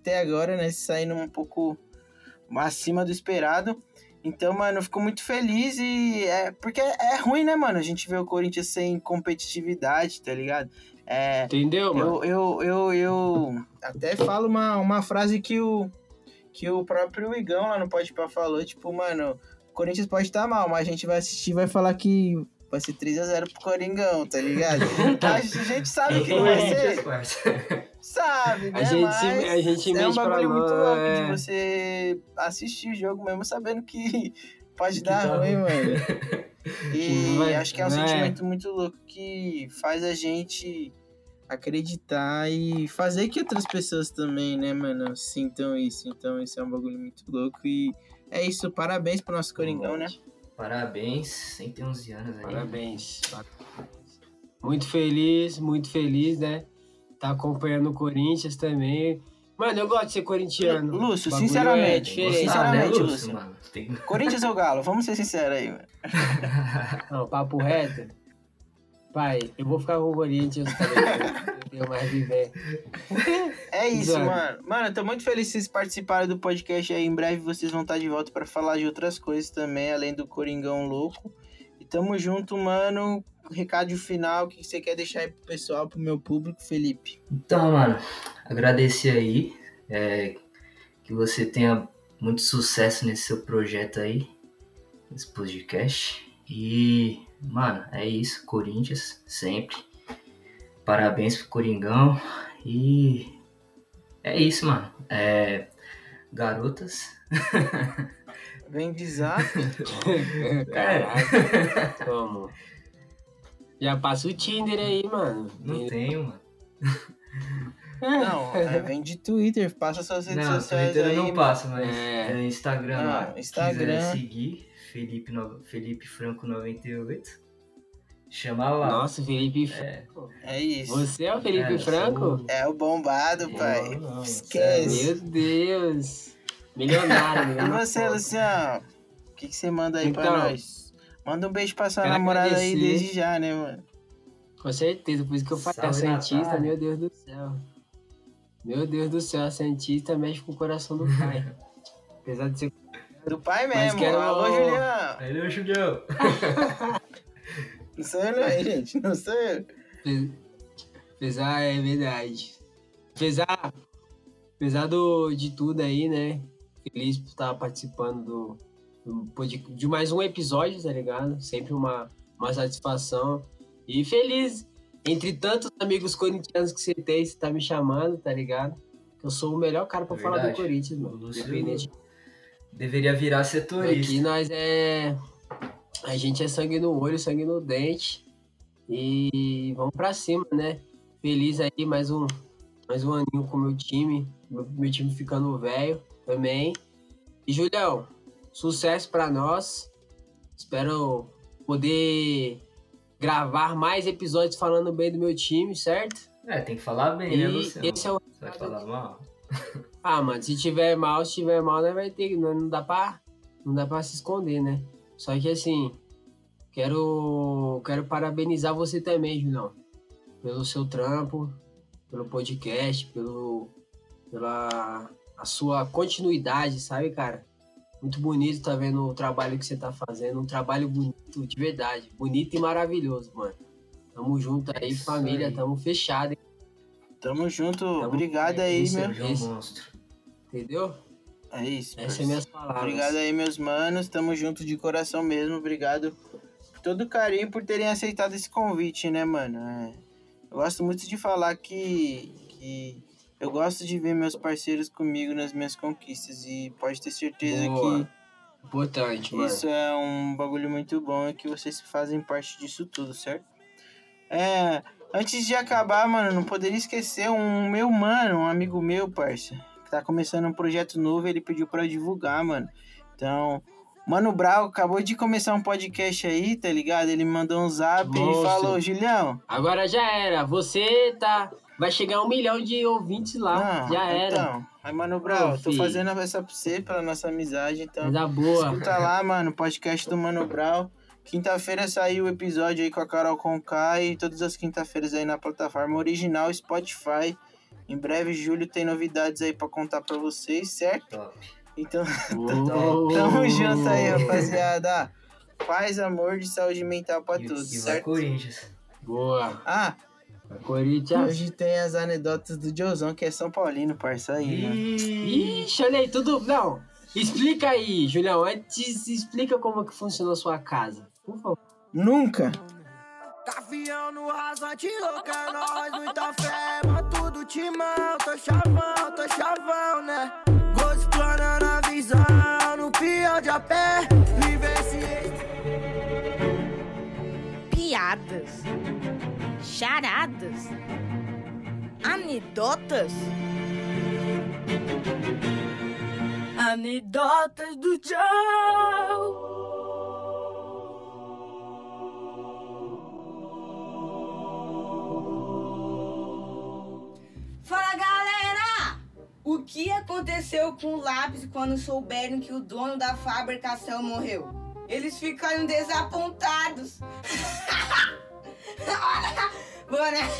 até agora, né, saindo um pouco acima do esperado. Então, mano, eu fico muito feliz e é porque é ruim, né, mano? A gente vê o Corinthians sem competitividade, tá ligado? É, Entendeu, mano? eu, eu, eu, eu até falo uma, uma frase que o, que o próprio Igão lá no Pode Pá falou, tipo, mano, o Corinthians pode estar mal, mas a gente vai assistir e vai falar que vai ser 3x0 pro Coringão, tá ligado? a gente sabe que não vai ser, sabe, né? A gente, mas se- a gente é um bagulho muito louco é. de você assistir o jogo mesmo sabendo que pode Que dar tá ruim, mano. E vai- acho que é um é. sentimento muito louco que faz a gente acreditar e fazer que outras pessoas também, né, mano, sintam isso. Então, isso é um bagulho muito louco e é isso. Parabéns pro nosso Coringão, né? Parabéns, 111 anos aí. Parabéns. Muito feliz, muito feliz, né? Tá acompanhando o Corinthians também. Mano, eu gosto de ser corintiano. Lúcio, sinceramente, é gostar, né, Sinceramente, Lúcio, Lúcio. mano? Tem- Corinthians ou Galo? Vamos ser sinceros aí, mano. Não, papo reto. Pai, eu vou ficar com o Corinthians também. eu tenho mais viver. É isso, Exato. mano. Mano, eu tô muito feliz que vocês participaram do podcast aí. Em breve vocês vão estar de volta pra falar de outras coisas também, além do Coringão louco. E tamo junto, mano. Recado final, o que você quer deixar aí pro pessoal, pro meu público, Felipe? Então, mano, agradecer aí. é, que você tenha muito sucesso nesse seu projeto aí, nesse podcast. E, mano, é isso. Corinthians, sempre. Parabéns pro Coringão. E é isso, mano. É, garotas. Vem de zap. Caraca, como? Já passa o Tinder aí, mano. Não tenho, mano. Não, é, vem de Twitter. Passa suas redes Não, sociais Twitter aí. eu não passo, mas É. é, Instagram Ah. Instagram. Quiser seguir, Felipe, no- Felipe Franco 98. Chama lá. Nossa, Felipe. É. É isso. Você é o Felipe É, Franco? sou- É o bombado, pai. Não, não, Esquece. Meu Deus. Milionário, E você, Luciano? O que, que você manda aí pra Então, nós? Manda um beijo pra sua namorada aí agradecer. desde já, né, mano? Com certeza, por isso que eu falei. A Salve, Santista, Natália. meu Deus do céu. Meu Deus do céu, a Santista mexe com o coração do pai. Apesar de ser. Do pai Mas mesmo. quero- Alô, Julião. Aí, ô, Julião. Não sou eu, não, hein, gente. Não sou eu. Apesar, é verdade. Apesar, apesar do, de tudo aí, né? feliz por estar participando do, do de mais um episódio, tá ligado? Sempre uma, uma satisfação. E feliz, entre tantos amigos corintianos que você tem, você tá me chamando, tá ligado? Eu sou o melhor cara pra falar do. Corinthians, mano. Independente deveria virar Aqui setorista. nós é. A gente é sangue no olho, sangue no dente. E vamos pra cima, né? Feliz aí, mais um, mais um aninho com o meu time. Meu, meu time ficando velho também. E Julião, sucesso pra nós. Espero poder gravar mais episódios falando bem do meu time, certo? É, tem que falar bem, né, E Luciano? esse é o. Você vai falar mal? Ah, mano, se tiver mal, se tiver mal, né, vai ter. Não, não dá pra. Não dá pra se esconder, né? Só que assim, quero. Quero parabenizar você também, Julião. Pelo seu trampo, pelo podcast, pelo. pela a sua continuidade, sabe, cara? Muito bonito tá vendo o trabalho que você tá fazendo. Um trabalho bonito, de verdade. Bonito e maravilhoso, mano. Tamo junto aí, família. aí. Tamo fechado, hein? Tamo junto. Tamo- Obrigado aí, meu. Monstro. Entendeu? É isso. Essas são minhas palavras. Obrigado aí, meus manos. Tamo junto de coração mesmo. Obrigado por todo o carinho por terem aceitado esse convite, né, mano? É, Eu gosto muito de falar que, que eu gosto de ver meus parceiros comigo nas minhas conquistas. E pode ter certeza Boa. Importante, que mano. isso é um bagulho muito bom e que vocês fazem parte disso tudo, certo? É. Antes de acabar, mano, não poderia esquecer um meu mano, um amigo meu, parça, tá começando um projeto novo, ele pediu pra eu divulgar, mano. Então, Mano Brau acabou de começar um podcast aí, tá ligado? Ele me mandou um zap e falou, Julião. Agora já era. Você tá. Vai chegar um milhão de ouvintes lá. ah, já era. Então, aí, Mano Brau, Ô, tô fazendo essa pra você, pela nossa amizade, então. Coisa boa. Escuta lá, mano, podcast do Mano Brau. Quinta-feira saiu o episódio aí com a Carol Conká e todas as quinta-feiras aí na plataforma original Spotify. Em breve, Júlio tem novidades aí pra contar pra vocês, certo? Top. Então, Ô, tamo junto aí, rapaziada. Paz, amor de saúde mental pra E, todos, e vai certo? Corinthians. Boa. Ah, Corinthians. hoje tem as anedotas do Diozão, que é São Paulino, parça aí. Ih, Ixi, olha aí, tudo. Não. Explica aí, Julião. Antes, explica como que funciona a sua casa. Por favor. Nunca. Gavião no rasante, louca, nóis, muita fé, mano, tudo timão, tô chavão, tô chavão, né? Vou explanando a visão, no peão de a pé, vivenciei. piadas, charadas, anedotas. Anedotas do Joe. Fala galera! O que aconteceu com o lápis quando souberam que o dono da fabricação morreu? Eles ficaram desapontados.